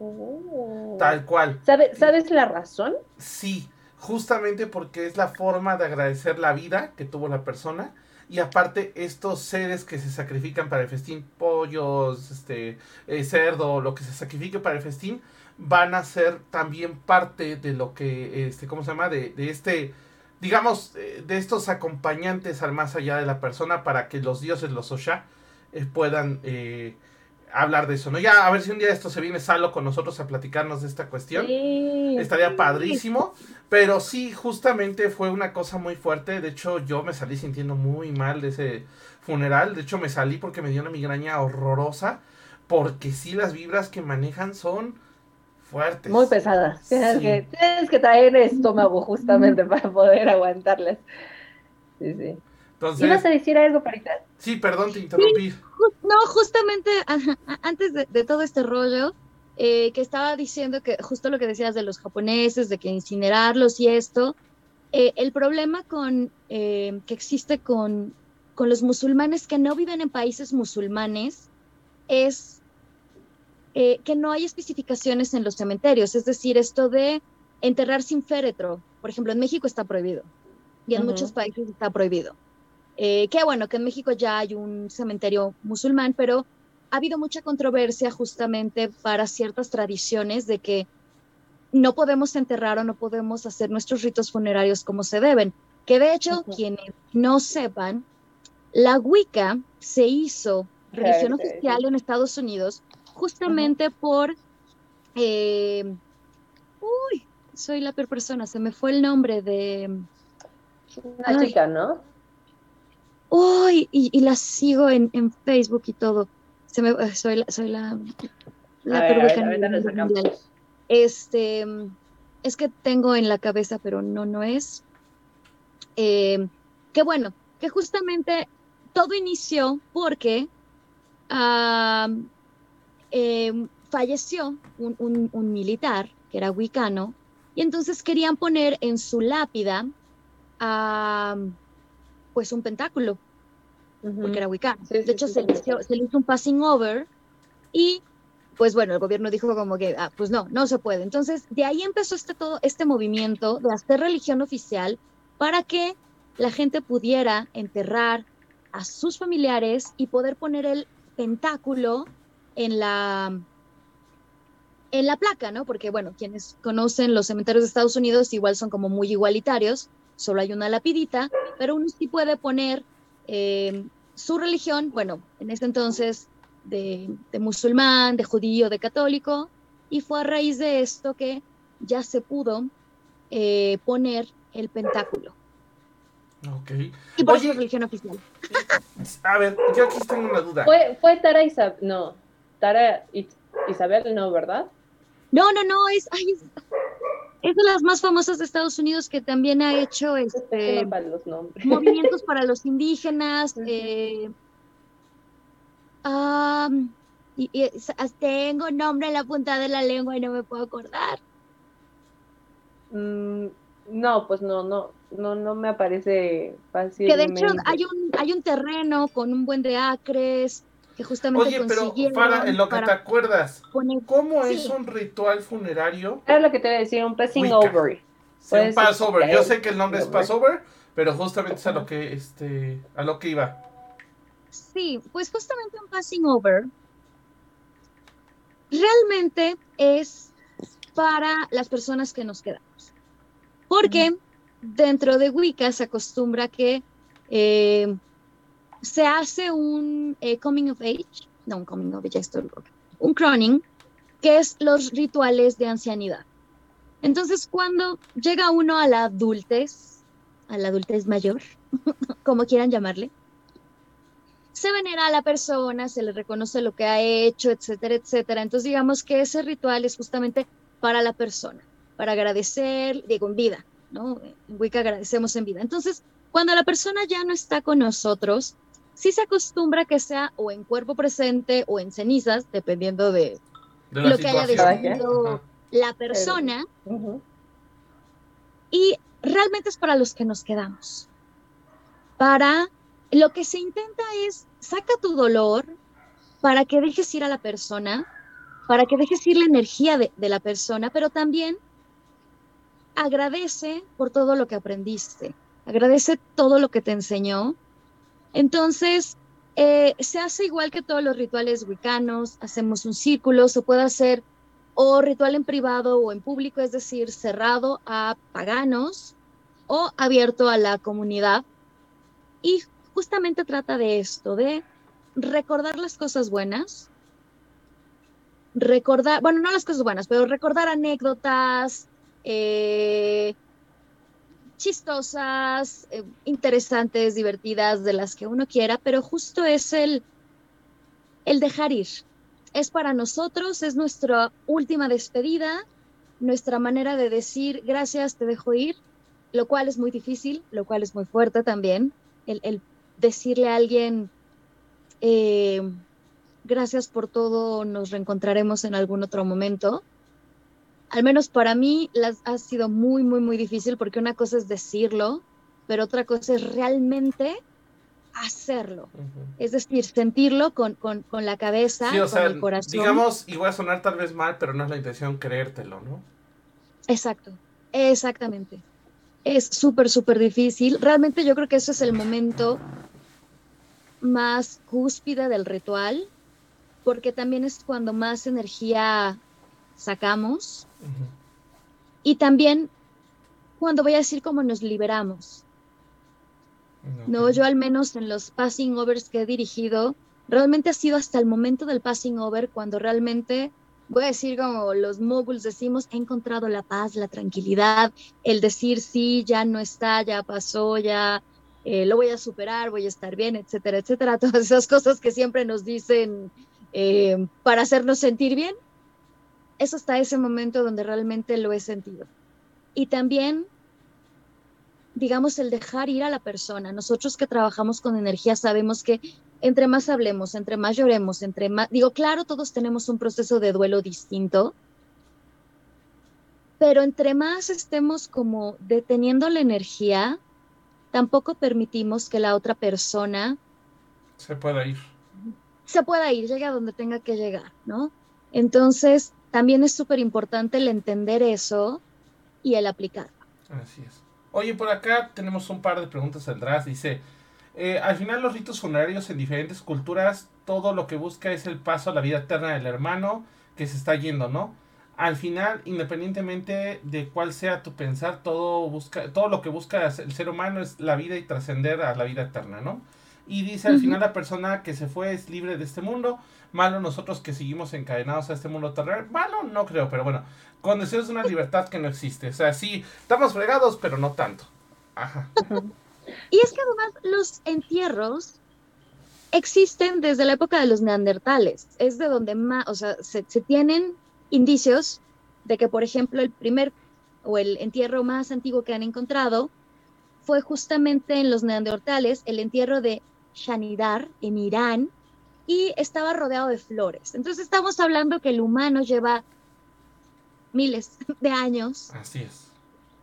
Oh. Tal cual.
¿Sabes la razón?
Sí, justamente porque es la forma de agradecer la vida que tuvo la persona. Y aparte, estos seres que se sacrifican para el festín, pollos, este, eh, cerdo, lo que se sacrifique para el festín, van a ser también parte de lo que, este, ¿cómo se llama? De, de este, digamos, eh, de estos acompañantes al más allá de la persona para que los dioses, los Osha, eh, puedan eh, hablar de eso, ¿no? Ya, a ver si un día esto se viene Salo con nosotros a platicarnos de esta cuestión. Estaría padrísimo. Pero sí, justamente fue una cosa muy fuerte. De hecho, yo me salí sintiendo muy mal de ese funeral. De hecho, me salí porque me dio una migraña horrorosa. Porque sí, las vibras que manejan son fuertes.
Muy pesadas. Tienes, que, tienes que traer estómago justamente para poder aguantarlas. Sí, sí. Entonces, ¿Ibas a decir algo, Parita?
Sí, perdón, te interrumpí.
no, justamente antes de, todo este rollo, eh, que estaba diciendo que justo lo que decías de los japoneses, de que incinerarlos y esto, eh, el problema con, eh, que existe con, con los musulmanes que no viven en países musulmanes es eh, que no hay especificaciones en los cementerios, es decir, esto de enterrar sin féretro, por ejemplo, en México está prohibido y en muchos países está prohibido. Eh, qué bueno que en México ya hay un cementerio musulmán, pero ha habido mucha controversia justamente para ciertas tradiciones de que no podemos enterrar o no podemos hacer nuestros ritos funerarios como se deben. Que de hecho, quienes no sepan, la Wicca se hizo religión oficial en Estados Unidos justamente por... Eh, uy, soy la peor persona, se me fue el nombre de...
Una chica, ¿no?
Uy, y, la sigo en, Facebook y todo. Se me, eh, soy la, soy la, la peor Este, es que tengo en la cabeza, pero no, no es. Eh, que bueno, que justamente todo inició porque Em, falleció un, militar que era wicano y entonces querían poner en su lápida pues un pentáculo porque era wicano. de hecho, se, le hizo, un passing over y pues bueno, el gobierno dijo como que, ah, pues no, no se puede. Entonces, de ahí empezó este, todo este movimiento de hacer religión oficial para que la gente pudiera enterrar a sus familiares y poder poner el pentáculo en la, en la placa, ¿no? Porque, bueno, quienes conocen los cementerios de Estados Unidos igual son como muy igualitarios, solo hay una lapidita, pero uno sí puede poner eh, su religión, bueno, en ese entonces de, musulmán, de judío, de católico, y fue a raíz de esto que ya se pudo eh, poner el pentáculo.
Ok.
Y por su religión oficial.
A ver, yo aquí tengo una duda.
Fue, fue Tara Isab, no, Tara Isabel, no, ¿verdad?
No, no, no, es, es de las más famosas de Estados Unidos que también ha hecho este, movimientos para los indígenas. Eh, y, tengo nombre en la punta de la lengua y no me puedo acordar.
Mm, no, pues no, no, no, no me aparece fácil.
Que de hecho hay un, hay un terreno con un buen de acres, justamente
Oye, pero para, en lo que te acuerdas, ¿cómo es un ritual funerario?
Es lo que te voy a decir, un passing over.
un passover. Yo sé que el nombre es passover, pero justamente es a lo que este a lo que iba.
Sí, pues justamente un passing over realmente es para las personas que nos quedamos. Porque dentro de Wicca se acostumbra que eh, se hace un eh, coming of age, no un coming of age, esto, un croning, que es los rituales de ancianidad. Entonces, cuando llega uno a la adultez, a la adultez mayor, como quieran llamarle, se venera a la persona, se le reconoce lo que ha hecho, etcétera, etcétera. Entonces digamos que ese ritual es justamente para la persona, para agradecer, digo, en vida, ¿no? En Wicca agradecemos en vida. Entonces, cuando la persona ya no está con nosotros, sí se acostumbra que sea o en cuerpo presente o en cenizas, dependiendo de, lo que haya decidido la persona. Y realmente es para los que nos quedamos. Para lo que se intenta es saca tu dolor para que dejes ir a la persona, para que dejes ir la energía de, de la persona, pero también agradece por todo lo que aprendiste, agradece todo lo que te enseñó. Entonces, eh, se hace igual que todos los rituales wiccanos, hacemos un círculo, se puede hacer o ritual en privado o en público, es decir, cerrado a paganos o abierto a la comunidad. Y justamente trata de esto, de recordar las cosas buenas, recordar, bueno, no las cosas buenas, pero recordar anécdotas, eh, chistosas, eh, interesantes, divertidas, de las que uno quiera, pero justo es el, el dejar ir. Es para nosotros, es nuestra última despedida, nuestra manera de decir gracias, te dejo ir, lo cual es muy difícil, lo cual es muy fuerte también, el, decirle a alguien, eh, gracias por todo, nos reencontraremos en algún otro momento al menos para mí las, ha sido muy, muy, muy difícil porque una cosa es decirlo, pero otra cosa es realmente hacerlo. Es decir, sentirlo con, con, con la cabeza, con el corazón.
Digamos, y voy a sonar tal vez mal, pero no es la intención creértelo, ¿no?
Exacto, exactamente. Es súper, súper difícil. Realmente yo creo que ese es el momento más cúspide del ritual, porque también es cuando más energía sacamos y también cuando voy a decir cómo nos liberamos. No, yo al menos en los passing overs que he dirigido, realmente ha sido hasta el momento del passing over cuando realmente, voy a decir como los moguls decimos, he encontrado la paz, la tranquilidad, el decir sí, ya no está, ya pasó, ya eh, lo voy a superar, voy a estar bien, etcétera, etcétera. Todas esas cosas que siempre nos dicen eh, para hacernos sentir bien es hasta ese momento donde realmente lo he sentido. Y también, digamos, el dejar ir a la persona. Nosotros que trabajamos con energía sabemos que entre más hablemos, entre más lloremos, entre más, digo, claro, todos tenemos un proceso de duelo distinto, pero entre más estemos como deteniendo la energía, tampoco permitimos que la otra persona
se pueda ir.
Se pueda ir, llegue a donde tenga que llegar, ¿no? Entonces, también es súper importante el entender eso y el aplicar.
Así es. Oye, por acá tenemos un par de preguntas atrás. Dice, eh, al final los ritos funerarios en diferentes culturas, todo lo que busca es el paso a la vida eterna del hermano que se está yendo, ¿no? Al final, independientemente de cuál sea tu pensar, todo, busca, todo lo que busca el ser humano es la vida y trascender a la vida eterna, ¿no? Y dice, al final la persona que se fue es libre de este mundo Malo nosotros que seguimos encadenados a este mundo terrenal. Malo no creo, pero bueno. Con deseos de una libertad que no existe. O sea, sí, estamos fregados, pero no tanto. Ajá.
Y es que además los entierros existen desde la época de los neandertales. Es de donde más, o sea, se, se tienen indicios de que, por ejemplo, el primer o el entierro más antiguo que han encontrado fue justamente en los neandertales, el entierro de Shanidar en Irán, y estaba rodeado de flores. Entonces estamos hablando que el humano lleva miles de años.
Así es.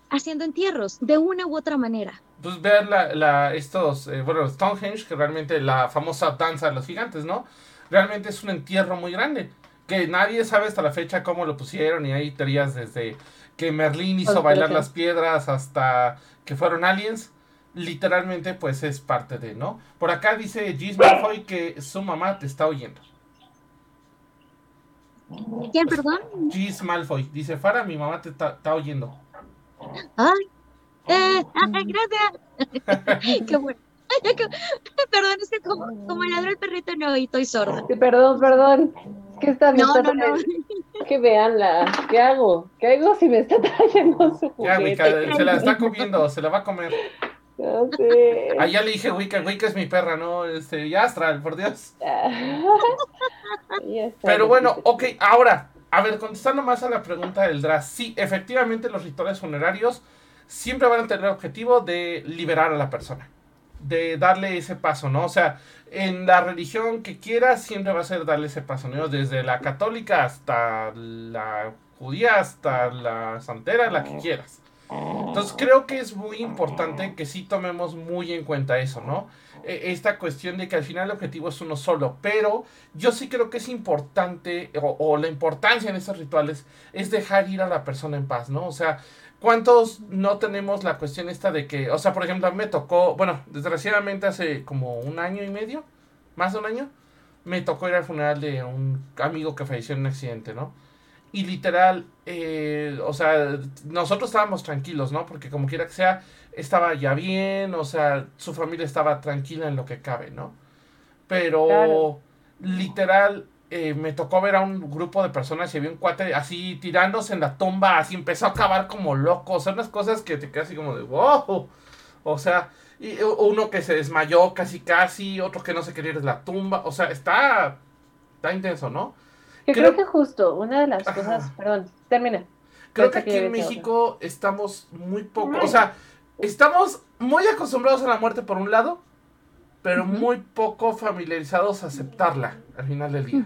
Haciendo entierros, de una u otra manera.
Pues ver la, estos, eh, bueno, Stonehenge, que realmente la famosa danza de los gigantes, ¿no? Realmente es un entierro muy grande, que nadie sabe hasta la fecha cómo lo pusieron y hay teorías desde que Merlín hizo bailar las piedras hasta que fueron aliens literalmente pues es parte de, ¿no? Por acá dice Gis Malfoy que su mamá te está oyendo.
¿Quién, perdón?
Gis Malfoy. Dice, Fara, mi mamá te está, oyendo.
Ay, eh, gracias. Qué bueno. perdón, es que como, como ladró el perrito no, y estoy sorda.
perdón, perdón. Es que está, no, no, no. Que veanla. ¿Qué hago? ¿Qué hago si me está trayendo su juguete?
Ya, se la está comiendo, se la va a comer.
No sé.
Ah, ya le dije Wicca, Wicca es mi perra, ¿no? Este, ya Astral, por Dios. Pero bueno, ok, ahora, a ver, contestando más a la pregunta del Dras, sí, efectivamente los rituales funerarios siempre van a tener el objetivo de liberar a la persona, de darle ese paso, ¿no? O sea, en la religión que quieras, siempre va a ser darle ese paso, ¿no? Desde la católica hasta la judía, hasta la santera, la que quieras. Entonces creo que es muy importante que sí tomemos muy en cuenta eso, ¿no? E- Esta cuestión de que al final el objetivo es uno solo, pero yo sí creo que es importante, o, la importancia en estos rituales, es dejar ir a la persona en paz, ¿no? O sea, ¿cuántos no tenemos la cuestión esta de que, o sea, por ejemplo, a mí me tocó, bueno, desgraciadamente hace como un año y medio, más de un año, me tocó ir al funeral de un amigo que falleció en un accidente, ¿no? Y literal, eh, o sea, nosotros estábamos tranquilos, ¿no? Porque como quiera que sea, estaba ya bien, o sea, su familia estaba tranquila en lo que cabe, ¿no? Pero
Claro.
literal, eh, me tocó ver a un grupo de personas y había un cuate así tirándose en la tumba, así empezó a acabar como loco, o sea, unas cosas que te quedas así como de wow, o sea, y uno que se desmayó casi casi, otro que no se quería ir de la tumba, o sea, está, está intenso, ¿no?
Que
creo-
creo que justo una de las
Ajá.
cosas, perdón, termina.
Creo que aquí en México estamos muy poco, o sea, estamos muy acostumbrados a la muerte por un lado, pero muy poco familiarizados a aceptarla al final del día.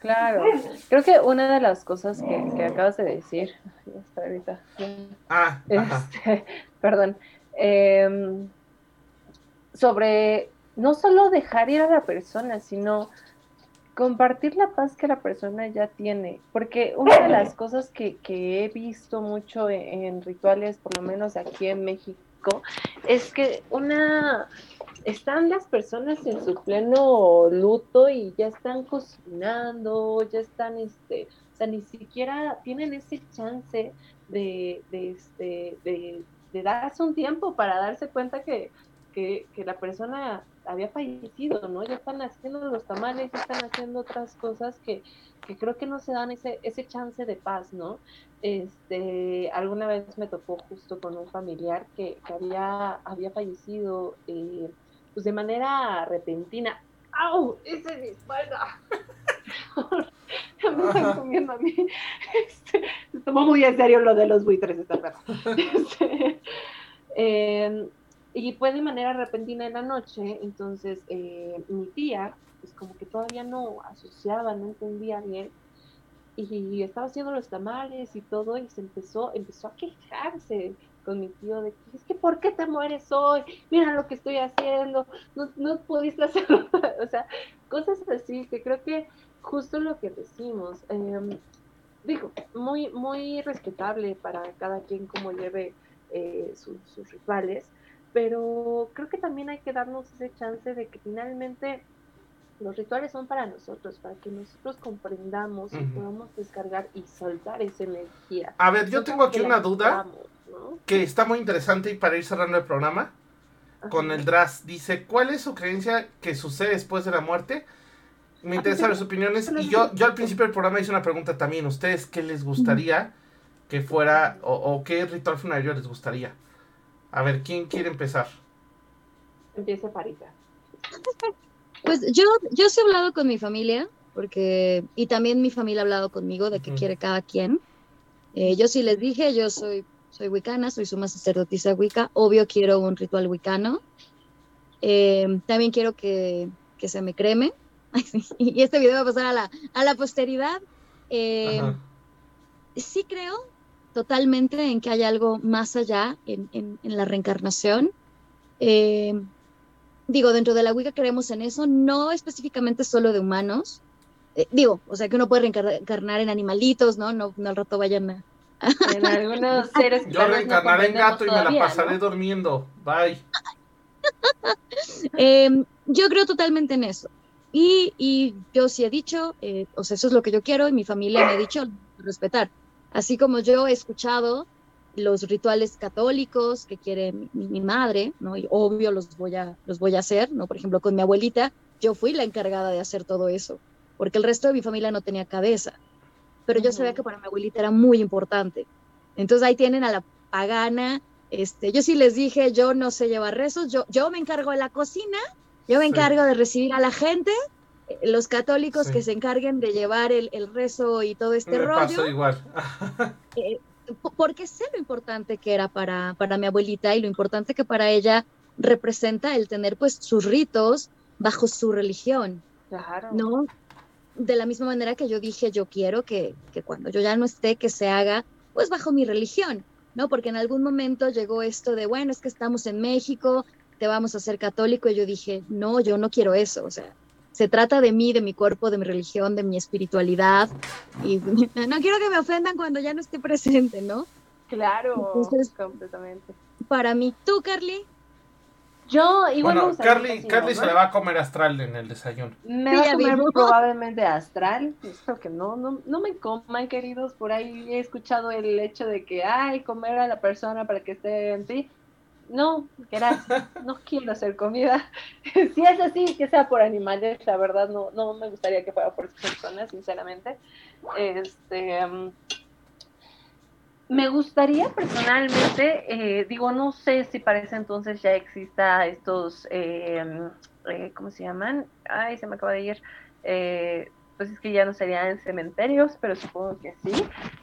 Claro, creo que una de las cosas que, que acabas de decir, ya está ahorita,
Ah,
este, perdón, em, sobre no solo dejar ir a la persona, sino compartir la paz que la persona ya tiene, porque una de las cosas que, que he visto mucho en, en rituales, por lo menos aquí en México, es que una están las personas en su pleno luto y ya están cocinando, ya están, este, o sea, ni siquiera tienen ese chance de, este, de darse un tiempo para darse cuenta que, que, que la persona había fallecido, ¿no? Ya están haciendo los tamales, ya están haciendo otras cosas que, que creo que no se dan ese, ese chance de paz, ¿no? Este, alguna vez me tocó justo con un familiar que, que había, había fallecido eh, pues de manera repentina. ¡Au! ¡Ese es mi espalda! me están comiendo a mí. Este, se tomó muy en serio lo de los buitres esta perra. Este, eh, y fue de manera repentina en la noche, entonces eh, mi tía, pues como que todavía no asociaba, no entendía bien, y estaba haciendo los tamales y todo, y se empezó, empezó a quejarse con mi tío de que es que ¿por qué te mueres hoy? Mira lo que estoy haciendo, no, no pudiste hacerlo, o sea, cosas así que creo que justo lo que decimos, eh, digo, muy, muy respetable para cada quien como lleve eh, sus, sus rituales, pero creo que también hay que darnos ese chance de que finalmente los rituales son para nosotros, para que nosotros comprendamos y podamos descargar y soltar esa energía.
A ver, yo tengo aquí una duda que está muy interesante y para ir cerrando el programa con el DRAS. Dice, ¿cuál es su creencia que sucede después de la muerte? Me interesa saber sus opiniones. Y yo, yo al principio del programa hice una pregunta también. ¿Ustedes qué les gustaría que fuera o, o qué ritual funerario les gustaría? A ver, ¿quién quiere empezar?
Empieza Parita.
Pues yo, yo sí he hablado con mi familia, porque, y también mi familia ha hablado conmigo de qué quiere cada quien. Eh, yo sí les dije, yo soy, soy wicana, soy suma sacerdotisa wicca, obvio quiero un ritual wicano. Eh, también quiero que, que se me creme. y este video va a pasar a la, a la posteridad. Eh, sí creo totalmente en que hay algo más allá en, en- en la reencarnación. Eh, digo, dentro de la Wicca creemos en eso, no específicamente solo de humanos. Eh, digo, o sea, que uno puede reencarnar en animalitos, ¿no? No, no al rato vayan a...
En algunos seres que
Yo reencarnaré en gato y me la
todavía, ¿no?
pasaré durmiendo. Bye.
Eh, yo creo totalmente en eso. Y, y yo sí he dicho, eh, o sea, eso es lo que yo quiero y mi familia me ha dicho respetar. Así como yo he escuchado los rituales católicos que quiere mi, mi madre, ¿no? Y obvio los voy a, los voy a hacer, ¿no? Por ejemplo, con mi abuelita, yo fui la encargada de hacer todo eso, porque el resto de mi familia no tenía cabeza. Pero yo sabía que para mi abuelita era muy importante. Entonces ahí tienen a la pagana Este, yo sí les dije, yo no sé llevar rezos, yo, yo me encargo de la cocina, yo me
Sí.
encargo de recibir a la gente, los católicos
Sí.
que se encarguen de llevar el, el rezo y todo este
Me
rollo.
pasó igual.
eh, po- porque sé lo importante que era para, para mi abuelita y lo importante que para ella representa el tener pues sus ritos bajo su religión,
Claro.
¿no? De la misma manera que yo dije, yo quiero que, que cuando yo ya no esté, que se haga pues bajo mi religión, ¿no? Porque en algún momento llegó esto de, bueno, es que estamos en México, te vamos a ser católico, y yo dije, no, yo no quiero eso, o sea, se trata de mí, de mi cuerpo, de mi religión, de mi espiritualidad, y no quiero que me ofendan cuando ya no esté presente, ¿no?
Claro,
Entonces-
completamente.
Para mí, tú, Carly,
Yo igual me
Bueno, Carly, Carly
no,
se la va a comer astral en el desayuno.
Me
Sí,
va a comer probablemente astral. Espero que no, no, no me coman, queridos. Por ahí he escuchado el hecho de que, ay, comer a la persona para que esté en ti. No, gracias. No quiero hacer comida. si es así, que sea por animales, la verdad no, no me gustaría que fuera por personas, sinceramente. Este, mm, me gustaría personalmente, eh, digo, no sé si para ese entonces ya exista estos, eh, eh, ¿cómo se llaman? Ay, se me acaba de ir. Pues es que ya no serían cementerios, pero supongo que sí,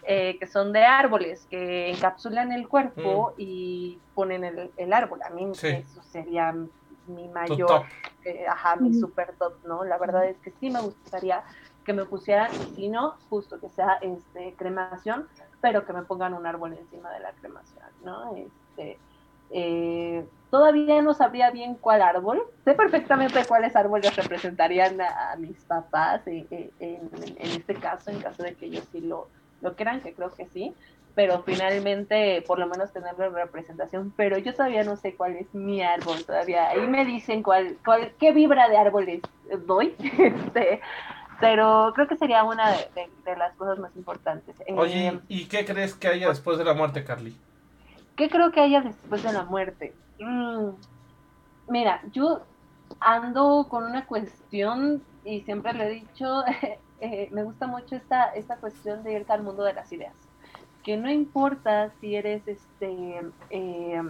eh, que son de árboles, que encapsulan el cuerpo y ponen el, el árbol. A mí
Sí.
eso sería mi mayor
top.
eh, ajá, mi super top, ¿no? La verdad es que sí me gustaría que me pusieran, y si no, justo que sea este cremación, pero que me pongan un árbol encima de la cremación, ¿no? Este, eh, todavía no sabría bien cuál árbol, sé perfectamente cuáles árboles representarían a, a mis papás eh, eh, en, en este caso, en caso de que ellos sí lo, lo crean, que creo que sí, pero finalmente por lo menos tener la representación, pero yo todavía no sé cuál es mi árbol todavía, ahí me dicen cuál, cuál qué vibra de árboles doy, este, pero creo que sería una de, de- de las cosas más importantes. Eh,
Oye, ¿y qué crees que haya después de la muerte, Carly?
¿Qué creo que haya después de la muerte? Mm, mira, yo ando con una cuestión y siempre le he dicho, eh, me gusta mucho esta, esta cuestión de irte al mundo de las ideas. Que no importa si eres este eh,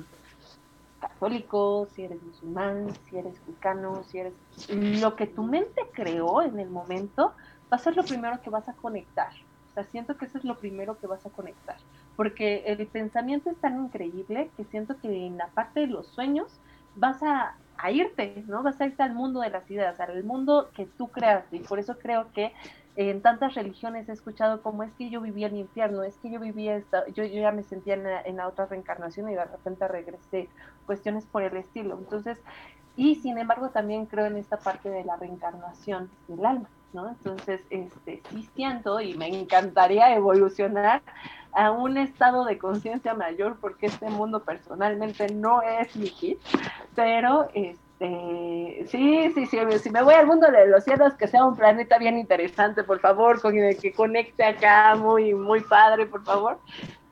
católico, si eres musulmán, si eres mexicano, si eres lo que tu mente creó en el momento, va a ser lo primero que vas a conectar. O sea, siento que eso es lo primero que vas a conectar porque el pensamiento es tan increíble que siento que en la parte de los sueños vas a, irte, ¿no? Vas a irte al mundo de las ideas, al mundo que tú creaste. Y por eso creo que en tantas religiones he escuchado como es que yo vivía el infierno, es que yo vivía esta, yo, yo ya me sentía en la, en la otra reencarnación y de repente regresé, cuestiones por el estilo. Entonces, y sin embargo también creo en esta parte de la reencarnación del alma, ¿no? Entonces, este, sí siento y me encantaría evolucionar a un estado de conciencia mayor porque este mundo personalmente no es mi hit, pero este sí, sí, sí, si me voy al mundo de los cielos, que sea un planeta bien interesante, por favor, con que conecte acá muy, muy padre, por favor.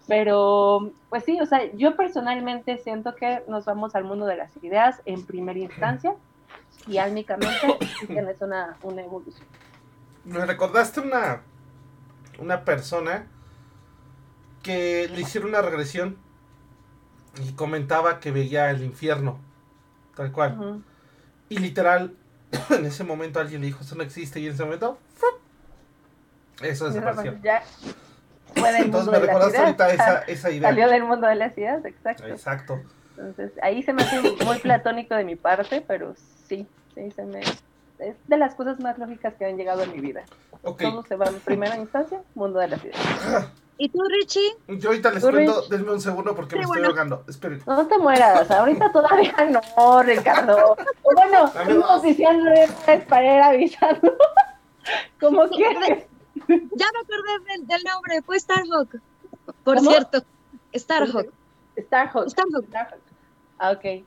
Pero, pues sí, o sea, yo personalmente siento que nos vamos al mundo de las ideas en primera instancia y álmicamente sí tienes una, una evolución.
Me recordaste una, una persona que le hicieron una regresión y comentaba que veía el infierno, tal cual. Y literal, en ese momento alguien le dijo, eso no existe, y en ese momento, ¡fup! eso desapareció.
Ya fue del
Entonces
mundo
me
de
recordaste ahorita esa, esa
Salió
idea.
del mundo de las ideas, exacto.
Exacto.
Entonces, ahí se me hace muy platónico de mi parte, pero sí, sí, se me... Es de las cosas más lógicas que han llegado en mi vida.
Ok,
Todo se va en primera instancia, mundo de las ideas.
¿y tú, Richie?
yo ahorita les cuento,
Rich.
denme un segundo porque
Sí,
me estoy ahogando. Esperen.
No te mueras, ahorita todavía no, Ricardo. Bueno, estamos
dos.
diciendo es para ir avisando. Como
Sí,
quieres.
Ya me acordé del, del nombre, fue Starhawk. Por
¿Cómo?
cierto, Starhawk.
Starhawk.
Starhawk.
Starhawk. Ah, ok.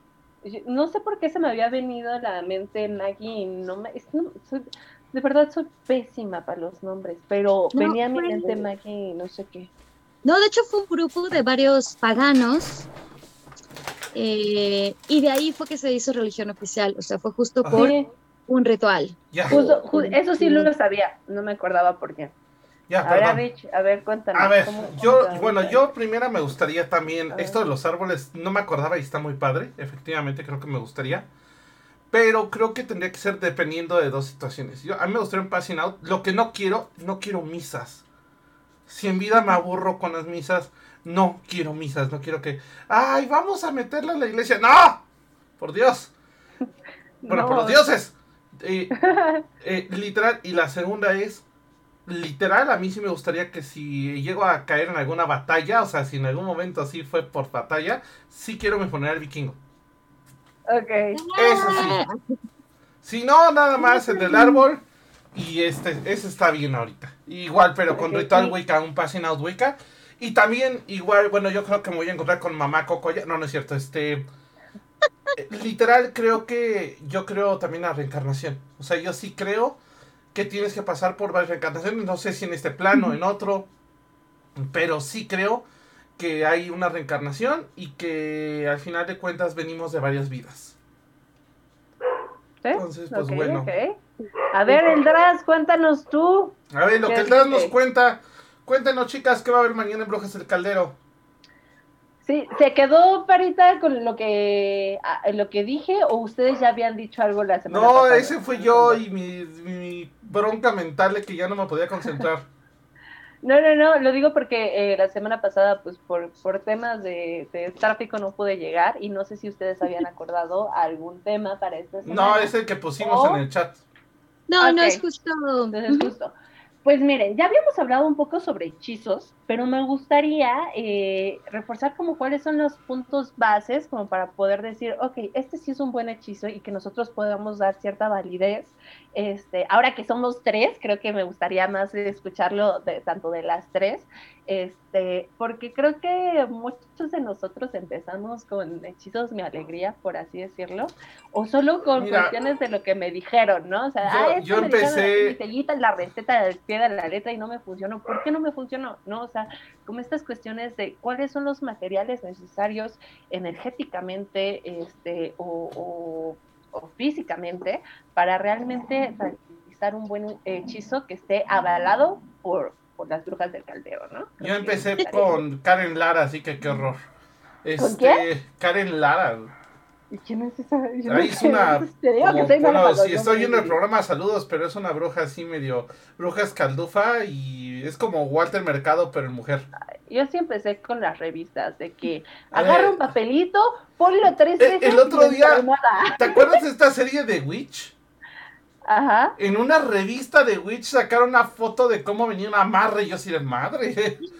No sé por qué se me había venido a la mente Maggie y no me... es- no, soy- de verdad soy pésima para los nombres, pero
No,
venía a mi
fue-
mente Maggie y no sé qué.
No, de hecho fue un grupo de varios paganos. eh, y de ahí fue que se hizo religión oficial. O sea, fue justo por
Sí,
un ritual.
Ya.
justo- ju- eso sí lo sabía, no me acordaba por qué.
Ya,
A ver. Rich, a ver, cuéntame.
A ver,
¿cómo-
yo,
cómo
bueno, yo primero me gustaría también, esto de los árboles, no me acordaba y está muy padre, efectivamente creo que me gustaría, pero creo que tendría que ser dependiendo de dos situaciones. Yo, a mí me gustaría un passing out, lo que no quiero, no quiero misas. Si en vida me aburro con las misas, no quiero misas, no quiero que, ay, vamos a meterla a la iglesia, no, por Dios, bueno, por los dioses. Eh, eh, literal, y la segunda es, literal, a mí sí me gustaría que si llego a caer en alguna batalla, o sea, si en algún momento así fue por batalla, sí quiero mi funeral vikingo.
Ok.
Eso sí. Si no, nada más el del árbol. Y este, ese está bien ahorita. Igual, pero con
Ok,
ritual
sí.
Wicca, un passing out Wicca. Y también, igual, bueno, yo creo que me voy a encontrar con mamá Coco. ya- No, no es cierto, este. eh, Literal, creo que. Yo creo también la reencarnación. O sea, yo sí creo que tienes que pasar por varias reencarnaciones. No sé si en este plano, en otro. Pero sí creo que hay una reencarnación y que al final de cuentas venimos de varias vidas.
¿Sí?
Entonces, pues bueno.
A ver, Eldras, cuéntanos tú.
A ver, lo
¿Qué
que el nos cuenta. Cuéntenos, chicas, ¿qué va a haber mañana en Brujas del Caldero?
Sí, ¿se quedó Parita con lo que a- lo que dije o ustedes ya habían dicho algo la semana
No,
pasada?
ese fue yo y mi, mi bronca mental de que ya no me podía concentrar.
No, no, no, lo digo porque eh, la semana pasada, pues por, por temas de, de tráfico no pude llegar y no sé si ustedes habían acordado algún tema para esta semana.
No, es el que pusimos
Oh.
en el chat.
No, no es justo.
Entonces,
Ujú.
justo. Pues miren, ya habíamos hablado un poco sobre hechizos, pero me gustaría eh, reforzar como cuáles son los puntos bases como para poder decir, ok, este sí es un buen hechizo y que nosotros podamos dar cierta validez. Este, ahora que somos tres, creo que me gustaría más escucharlo de, tanto de las tres, este, porque creo que muchos de nosotros empezamos con hechizos mi alegría, por así decirlo, o solo con
Mira,
cuestiones de lo que me dijeron, ¿no? O sea,
yo-
ah,
yo
me
empecé-
la receta del pie de la letra y no me funcionó. ¿Por qué no me funcionó? No, o sea, como estas cuestiones de cuáles son los materiales necesarios energéticamente este, o, o- o físicamente para realmente realizar un buen hechizo que esté avalado por, por las brujas del caldero, ¿no? Creo
Yo empecé con Karen Lara, así que qué horror. Este,
quién?
Karen Lara.
¿Y quién es esa? Yo
Ahí
no
es una.
te digo que
como-
soy mala
bueno,
para los
si estoy viendo el
nombres.
programa, saludos, pero es una bruja así medio. Bruja escaldufa y es como Walter Mercado, pero en mujer.
Yo sí empecé con las revistas, de que agarra un papelito, ponlo tres
Eh,
veces.
el otro día-. ¿Te acuerdas de esta serie de Witch?
Ajá.
En una revista de Witch sacaron una foto de cómo venía una amarre y yo así de madre.
¿Y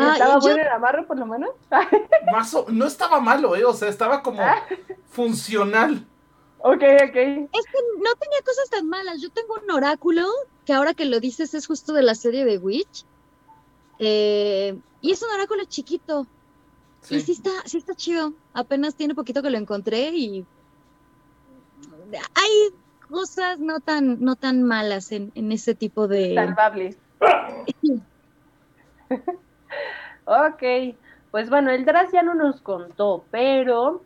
Ah,
¿Estaba
yo-
bueno el amarre por lo menos?
Más o- no estaba malo, eh, o sea, estaba como
Ah.
funcional.
ok, ok.
Es que no tenía cosas tan malas. Yo tengo un oráculo que ahora que lo dices es justo de la serie de Witch. Eh, y es un oráculo chiquito. Y sí está, sí está chido. Apenas tiene poquito que lo encontré y hay cosas no tan, no tan malas en, en ese tipo de.
Salvables. ok. Pues bueno, el Dras ya no nos contó, pero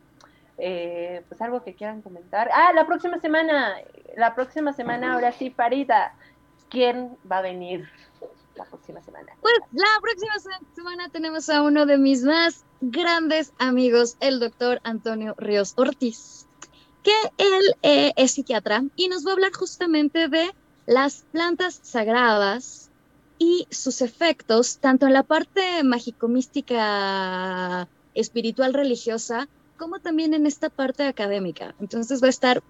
eh, pues algo que quieran comentar. Ah, la próxima semana, la próxima semana, ahora sí, Parita, ¿quién va a venir la próxima semana?
Pues la próxima se- semana tenemos a uno de mis más grandes amigos, el doctor Antonio Ríos Ortiz, que él eh, es psiquiatra y nos va a hablar justamente de las plantas sagradas y sus efectos, tanto en la parte mágico-mística, espiritual, religiosa, como también en esta parte académica. Entonces va a estar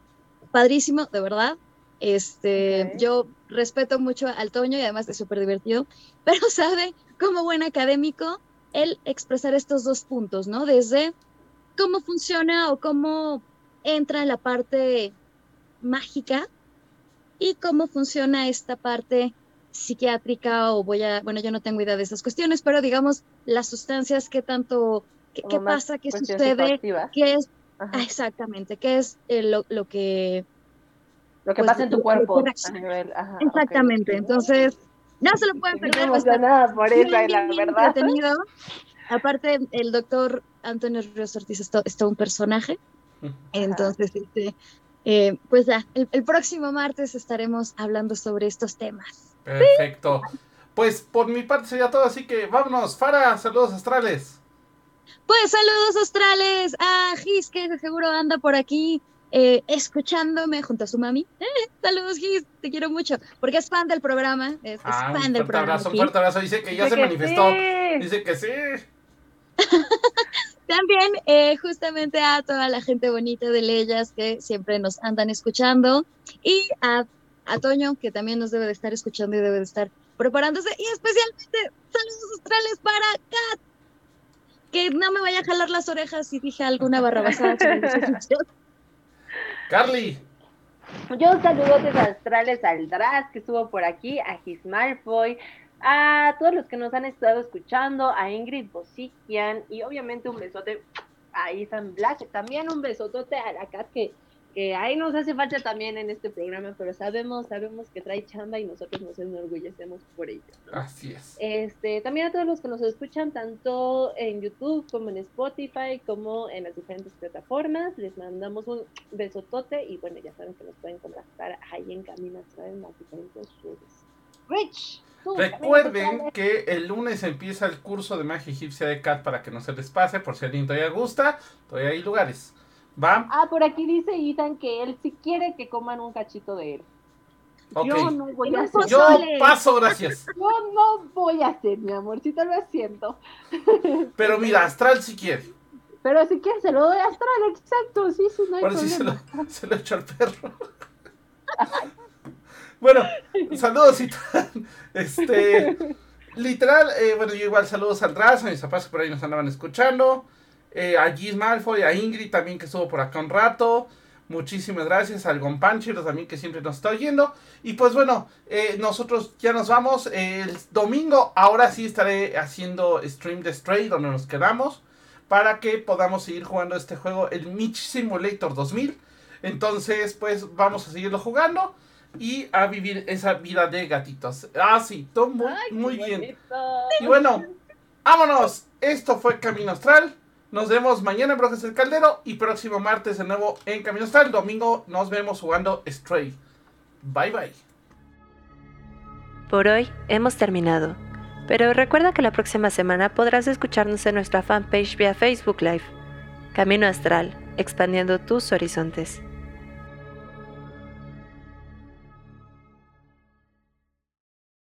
padrísimo, de verdad. Este, yo respeto mucho al Toño y además es súper divertido, pero sabe como buen académico el expresar estos dos puntos, ¿no? Desde cómo funciona o cómo entra en la parte mágica y cómo funciona esta parte psiquiátrica o voy a, bueno, yo no tengo idea de esas cuestiones, pero digamos las sustancias, qué tanto, qué, pasa, qué sucede, qué es, ah, exactamente, qué es eh, lo, lo que
Lo que
pues,
pasa en tu
lo
cuerpo. a nivel- ajá.
Exactamente, entonces no se lo pueden perder.
emocionada por eso, la
bien,
verdad.
entretenido. Aparte, el doctor Antonio Ríos Ortiz es, to- es todo un personaje, entonces, este, eh, pues ya, el, el próximo martes estaremos hablando sobre estos temas.
Perfecto. pues por mi parte sería todo, así que vámonos. Fara, saludos astrales.
Pues saludos astrales a Gis, que seguro anda por aquí eh, escuchándome junto a su mami. saludos Gis, te quiero mucho, porque es fan del programa. Es,
Ah,
fan
un
del programa.
abrazo, un fuerte abrazo. Dice que ya
Dice
se
que
manifestó.
sí.
Dice que sí.
También eh, justamente a toda la gente bonita de Leyas que siempre nos andan escuchando y a, a Toño que también nos debe de estar escuchando y debe de estar preparándose y especialmente saludos astrales para Kat que no me vaya a jalar las orejas si dije alguna barrabasada sobre los egipcios.
Carly.
Yo saludos astrales al Draz que estuvo por aquí, a His Malfoy, a todos los que nos han estado escuchando, a Ingrid Bosikian y obviamente un besote a Ethan Black. También un besotote a la Kat que, que ahí nos hace falta también en este programa, pero sabemos, sabemos que trae chamba y nosotros nos enorgullecemos por ello. ¿no?
Así es.
Este, también a todos los que nos escuchan tanto en YouTube como en Spotify como en las diferentes plataformas, les mandamos un besotote y bueno, ya saben que nos pueden contactar ahí en Camino Astral en las diferentes redes. Rich,
Recuerden que el lunes empieza el curso de magia egipcia de Cat para que no se les pase, por si alguien todavía gusta, todavía hay lugares. ¿Va?
Ah, por aquí dice Ethan que él sí quiere que coman un cachito de él. Yo no voy a hacer.
Yo paso, gracias.
Yo no voy a hacer, mi amorcito, lo siento.
Pero mira, Astral si quiere.
Pero si quieres se lo doy a Astral, exacto, sí, sí, no hay
Ahora sí se
problema.
lo, se lo echo al perro. bueno, saludos y. Este, literal, eh, bueno, yo igual saludos al a mis papás por ahí nos andaban escuchando. eh, a Gis Malfoy, a Ingrid también que estuvo por acá un rato. Muchísimas gracias al Gonpanchero también que siempre nos está oyendo. Y pues bueno, eh, nosotros ya nos vamos. El domingo ahora sí estaré haciendo stream de Stray donde nos quedamos. Para que podamos seguir jugando este juego, el Mitch Simulator 2000. Entonces, pues vamos a seguirlo jugando y a vivir esa vida de gatitos. Ah, sí, todo muy,
Ay,
muy
qué
bien.
bonito.
Y bueno, vámonos. Esto fue Camino Astral. Nos vemos mañana en Brojes del Caldero y próximo martes de nuevo en Camino Astral. Domingo nos vemos jugando Stray. Bye bye.
Por hoy hemos terminado, pero recuerda que la próxima semana podrás escucharnos en nuestra fanpage vía Facebook Live. Camino Astral, expandiendo tus horizontes.